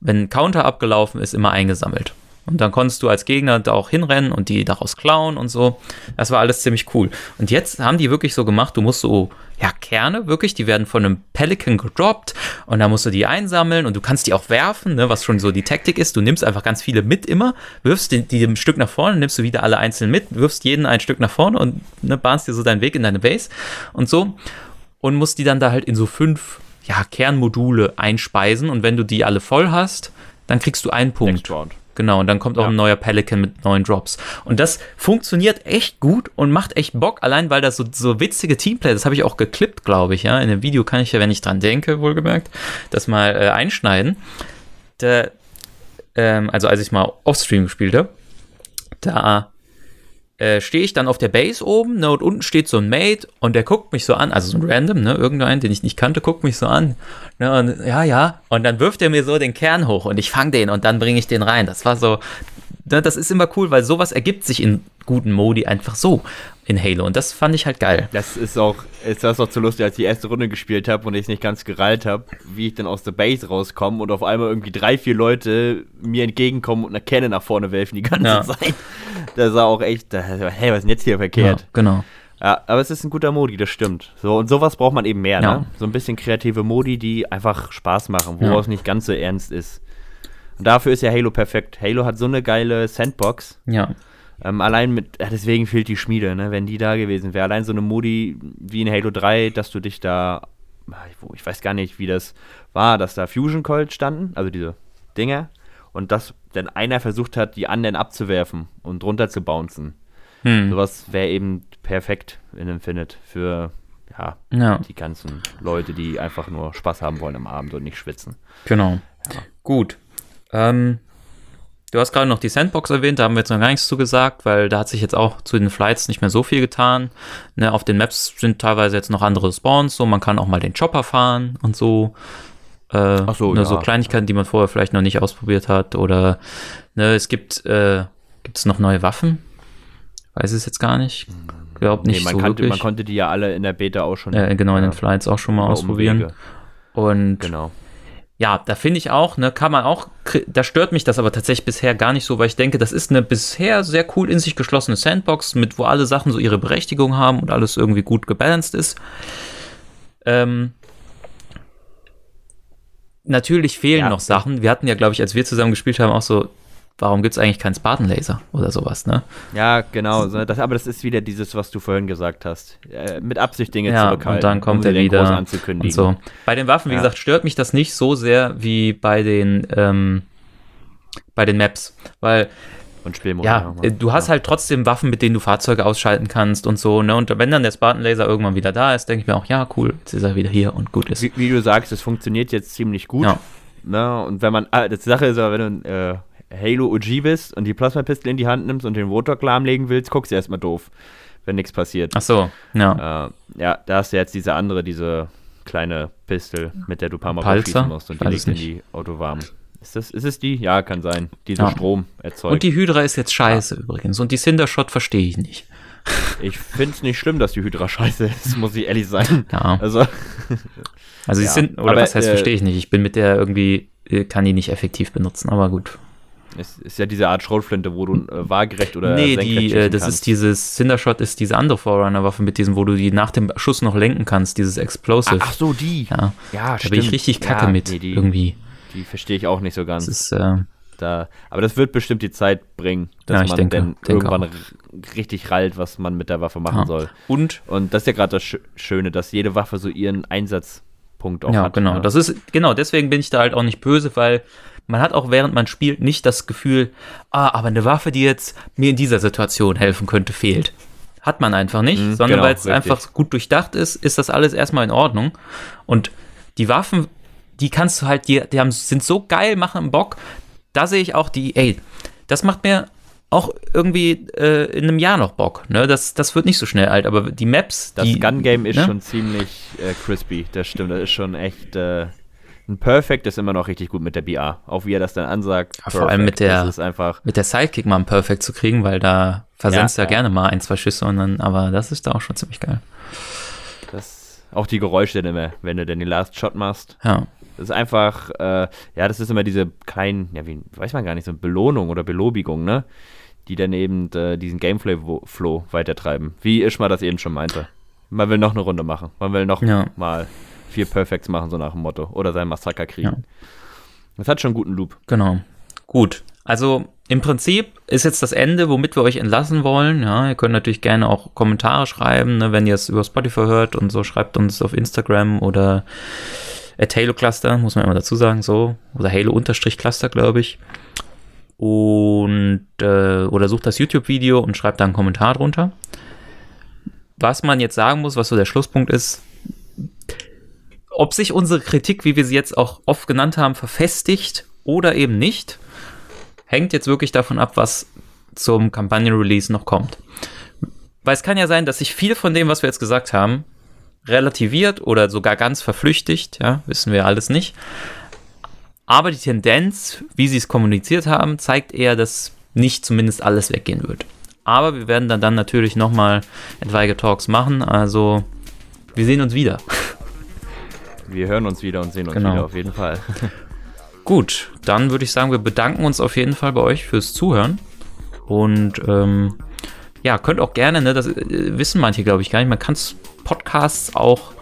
wenn ein Counter abgelaufen ist, immer eingesammelt. Und dann konntest du als Gegner da auch hinrennen und die daraus klauen und so. Das war alles ziemlich cool. Und jetzt haben die wirklich so gemacht, du musst so, ja, Kerne wirklich, die werden von einem Pelican gedroppt und da musst du die einsammeln und du kannst die auch werfen, ne, was schon so die Taktik ist. Du nimmst einfach ganz viele mit immer, wirfst die, die ein Stück nach vorne, nimmst du wieder alle einzeln mit, wirfst jeden ein Stück nach vorne und ne, bahnst dir so deinen Weg in deine Base und so. Und musst die dann da halt in so fünf, ja, Kernmodule einspeisen und wenn du die alle voll hast, dann kriegst du einen Punkt. Next Round. Genau, und dann kommt auch Ja. ein neuer Pelican mit neuen Drops. Und das funktioniert echt gut und macht echt Bock, allein weil das so, so witzige Teamplay, das habe ich auch geklippt, glaube ich, ja. In dem Video kann ich ja, wenn ich dran denke, wohlgemerkt, das mal äh, einschneiden. Der, ähm, also als ich mal Offstream gespielt habe, da äh, stehe ich dann auf der Base oben, ne, und unten steht so ein Mate und der guckt mich so an, also so ein Random, ne, irgendein, den ich nicht kannte, guckt mich so an, ne, und ja, ja, und dann wirft er mir so den Kern hoch und ich fange den und dann bringe ich den rein. Das war so, ne, das ist immer cool, weil sowas ergibt sich in guten Modi einfach so in Halo und das fand ich halt geil. Das ist auch, ist das auch zu lustig, als ich die erste Runde gespielt habe und ich es nicht ganz gereilt habe, wie ich dann aus der Base rauskomme und auf einmal irgendwie drei, vier Leute mir entgegenkommen und eine Kerne nach vorne werfen die ganze Ja. Zeit. Das war auch echt, hey, was ist denn jetzt hier Ja, verkehrt? genau. Ja, aber es ist ein guter Modi, das stimmt. So, und sowas braucht man eben mehr, Ja. ne? So ein bisschen kreative Modi, die einfach Spaß machen, woraus nicht ganz so ernst ist. Und dafür ist ja Halo perfekt. Halo hat so eine geile Sandbox. Ja. Ähm, allein mit, ja, deswegen fehlt die Schmiede, ne? Wenn die da gewesen wäre. Allein so eine Modi wie in Halo 3, dass du dich da, ich weiß gar nicht, wie das war, dass da Fusion Coils standen, also diese Dinger, und dass dann einer versucht hat, die anderen abzuwerfen und runter zu bouncen. Hm. Sowas wäre eben perfekt in Infinite für, ja, Ja. die ganzen Leute, die einfach nur Spaß haben wollen am Abend und nicht schwitzen. Genau. Gut. Ähm, Du hast gerade noch die Sandbox erwähnt, da haben wir jetzt noch gar nichts zu gesagt, weil da hat sich jetzt auch zu den Flights nicht mehr so viel getan. Ne, auf den Maps sind teilweise jetzt noch andere Spawns, so man kann auch mal den Chopper fahren und so. Äh, Ach so, ne, ja. so Kleinigkeiten, die man vorher vielleicht noch nicht ausprobiert hat. Oder ne, es gibt äh, gibt es noch neue Waffen? Weiß es jetzt gar nicht. Glaub nicht nee, man so kannte, wirklich. Man konnte die ja alle in der Beta auch schon. Äh, genau, in den Flights auch schon mal ausprobieren. Umwege. Und genau ja, da finde ich auch, ne, kann man auch, da stört mich das aber tatsächlich bisher gar nicht so, weil ich denke, das ist eine bisher sehr cool in sich geschlossene Sandbox, mit wo alle Sachen so ihre Berechtigung haben und alles irgendwie gut gebalanced ist. Ähm, natürlich fehlen ja. noch Sachen. Wir hatten ja, glaube ich, als wir zusammen gespielt haben, auch so warum gibt es eigentlich keinen Spartan-Laser oder sowas, ne? Ja, genau. Das, aber das ist wieder dieses, was du vorhin gesagt hast. Äh, mit Absicht Dinge ja, zurückhalten. Und dann kommt um er wieder und so. Bei den Waffen, wie ja. gesagt, stört mich das nicht so sehr wie bei den, ähm, bei den Maps. Weil und Ja, äh, du hast halt trotzdem Waffen, mit denen du Fahrzeuge ausschalten kannst und so, ne? Und wenn dann der Spartan Laser irgendwann wieder da ist, denke ich mir auch, ja, cool, jetzt ist er wieder hier und gut ist. Wie, wie du sagst, es funktioniert jetzt ziemlich gut. Ja. Ne? Und wenn man, ah, die Sache ist aber, wenn du äh, Halo OG bist und die Plasma-Pistole in die Hand nimmst und den Rotor lahmlegen willst, guckst du erstmal doof, wenn nichts passiert. Ach so, ja. Äh, ja, da hast du jetzt diese andere, diese kleine Pistole, mit der du ein paar Mal schießen musst und die liegt in die Autowarm. Ist, das, ist es die? Ja, kann sein. Die so ja. Strom erzeugt. Und die Hydra ist jetzt scheiße ja. übrigens. Und die Cindershot verstehe ich nicht. Ich finde es nicht schlimm, dass die Hydra scheiße ist, muss ich ehrlich sein. Ja. Also, also die ja. sind, oder aber, was heißt, äh, verstehe ich nicht. Ich bin mit der irgendwie, äh, kann die nicht effektiv benutzen, aber gut. Es ist ja diese Art Schrotflinte, wo du äh, waagerecht oder Nee, die, äh, das kannst. ist dieses Cindershot ist diese andere Forerunner-Waffe mit diesem, wo du die nach dem Schuss noch lenken kannst, dieses Explosive. Ach, ach so, die. Ja, ja da stimmt. bin ich richtig kacke ja, mit, nee, die, irgendwie. Die verstehe ich auch nicht so ganz. Das ist, äh, da, aber das wird bestimmt die Zeit bringen, dass ja, man denke, dann denke irgendwann auch. richtig rallt, was man mit der Waffe machen ja. soll. Und? Und das ist ja gerade das Schöne, dass jede Waffe so ihren Einsatzpunkt auch ja, hat. Genau. Ja, genau. Das ist, genau, deswegen bin ich da halt auch nicht böse, weil man hat auch während man spielt nicht das Gefühl, ah, aber eine Waffe, die jetzt mir in dieser Situation helfen könnte, fehlt. Hat man einfach nicht, mhm, sondern genau, weil es einfach gut durchdacht ist, ist das alles erstmal in Ordnung. Und die Waffen, die kannst du halt, die, die haben, sind so geil, machen Bock. Da sehe ich auch die, ey, das macht mir auch irgendwie äh, in einem Jahr noch Bock. Ne? Das, das wird nicht so schnell alt, aber die Maps. Das Gun-Game ist ne? schon ziemlich äh, crispy, das stimmt. Das ist schon echt. Äh, ein Perfect ist immer noch richtig gut mit der BR. Auch wie er das dann ansagt. Ja, vor allem mit der, mit der Sidekick mal ein Perfect zu kriegen, weil da versenzt ja, ja, gerne mal ein, zwei Schüsse und dann, aber das ist da auch schon ziemlich geil. Das, auch die Geräusche dann immer, wenn du denn den Last Shot machst. Ja. Das ist einfach, äh, ja, das ist immer diese kleinen, ja, wie, weiß man gar nicht, so eine Belohnung oder Belobigung, ne? Die dann eben äh, diesen Gameflow weitertreiben. Wie Ishma das eben schon meinte. Man will noch eine Runde machen. Man will noch ja. mal vier Perfects machen, so nach dem Motto. Oder sein Massaker kriegen. Ja. Das hat schon einen guten Loop. Genau. Gut. Also im Prinzip ist jetzt das Ende, womit wir euch entlassen wollen. Ja, ihr könnt natürlich gerne auch Kommentare schreiben, ne, wenn ihr es über Spotify hört und so, schreibt uns auf Instagram oder at Halo Cluster, muss man immer dazu sagen, so. Oder Halo-Cluster, glaube ich. Und, äh, oder sucht das YouTube-Video und schreibt da einen Kommentar drunter. Was man jetzt sagen muss, was so der Schlusspunkt ist, ob sich unsere Kritik, wie wir sie jetzt auch oft genannt haben, verfestigt oder eben nicht, hängt jetzt wirklich davon ab, was zum Kampagnen-Release noch kommt. Weil es kann ja sein, dass sich viel von dem, was wir jetzt gesagt haben, relativiert oder sogar ganz verflüchtigt, ja, wissen wir alles nicht. Aber die Tendenz, wie sie es kommuniziert haben, zeigt eher, dass nicht zumindest alles weggehen wird. Aber wir werden dann, dann natürlich nochmal etwaige Talks machen, also wir sehen uns wieder. wir hören uns wieder und sehen uns genau. wieder auf jeden Fall. Gut, dann würde ich sagen, wir bedanken uns auf jeden Fall bei euch fürs Zuhören. Und ähm, ja, könnt auch gerne, ne, das äh, wissen manche, glaube ich, gar nicht, man kann Podcasts auch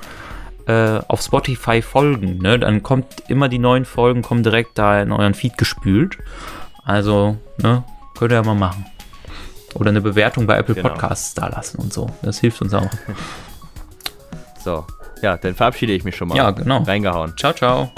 äh, auf Spotify folgen. Ne? Dann kommt immer die neuen Folgen, kommen direkt da in euren Feed gespült. Also, ne, könnt ihr ja mal machen. Oder eine Bewertung bei Apple genau. Podcasts da lassen und so. Das hilft uns auch. So, ja, dann verabschiede ich mich schon mal. Ja, genau. Reingehauen. Ciao, ciao.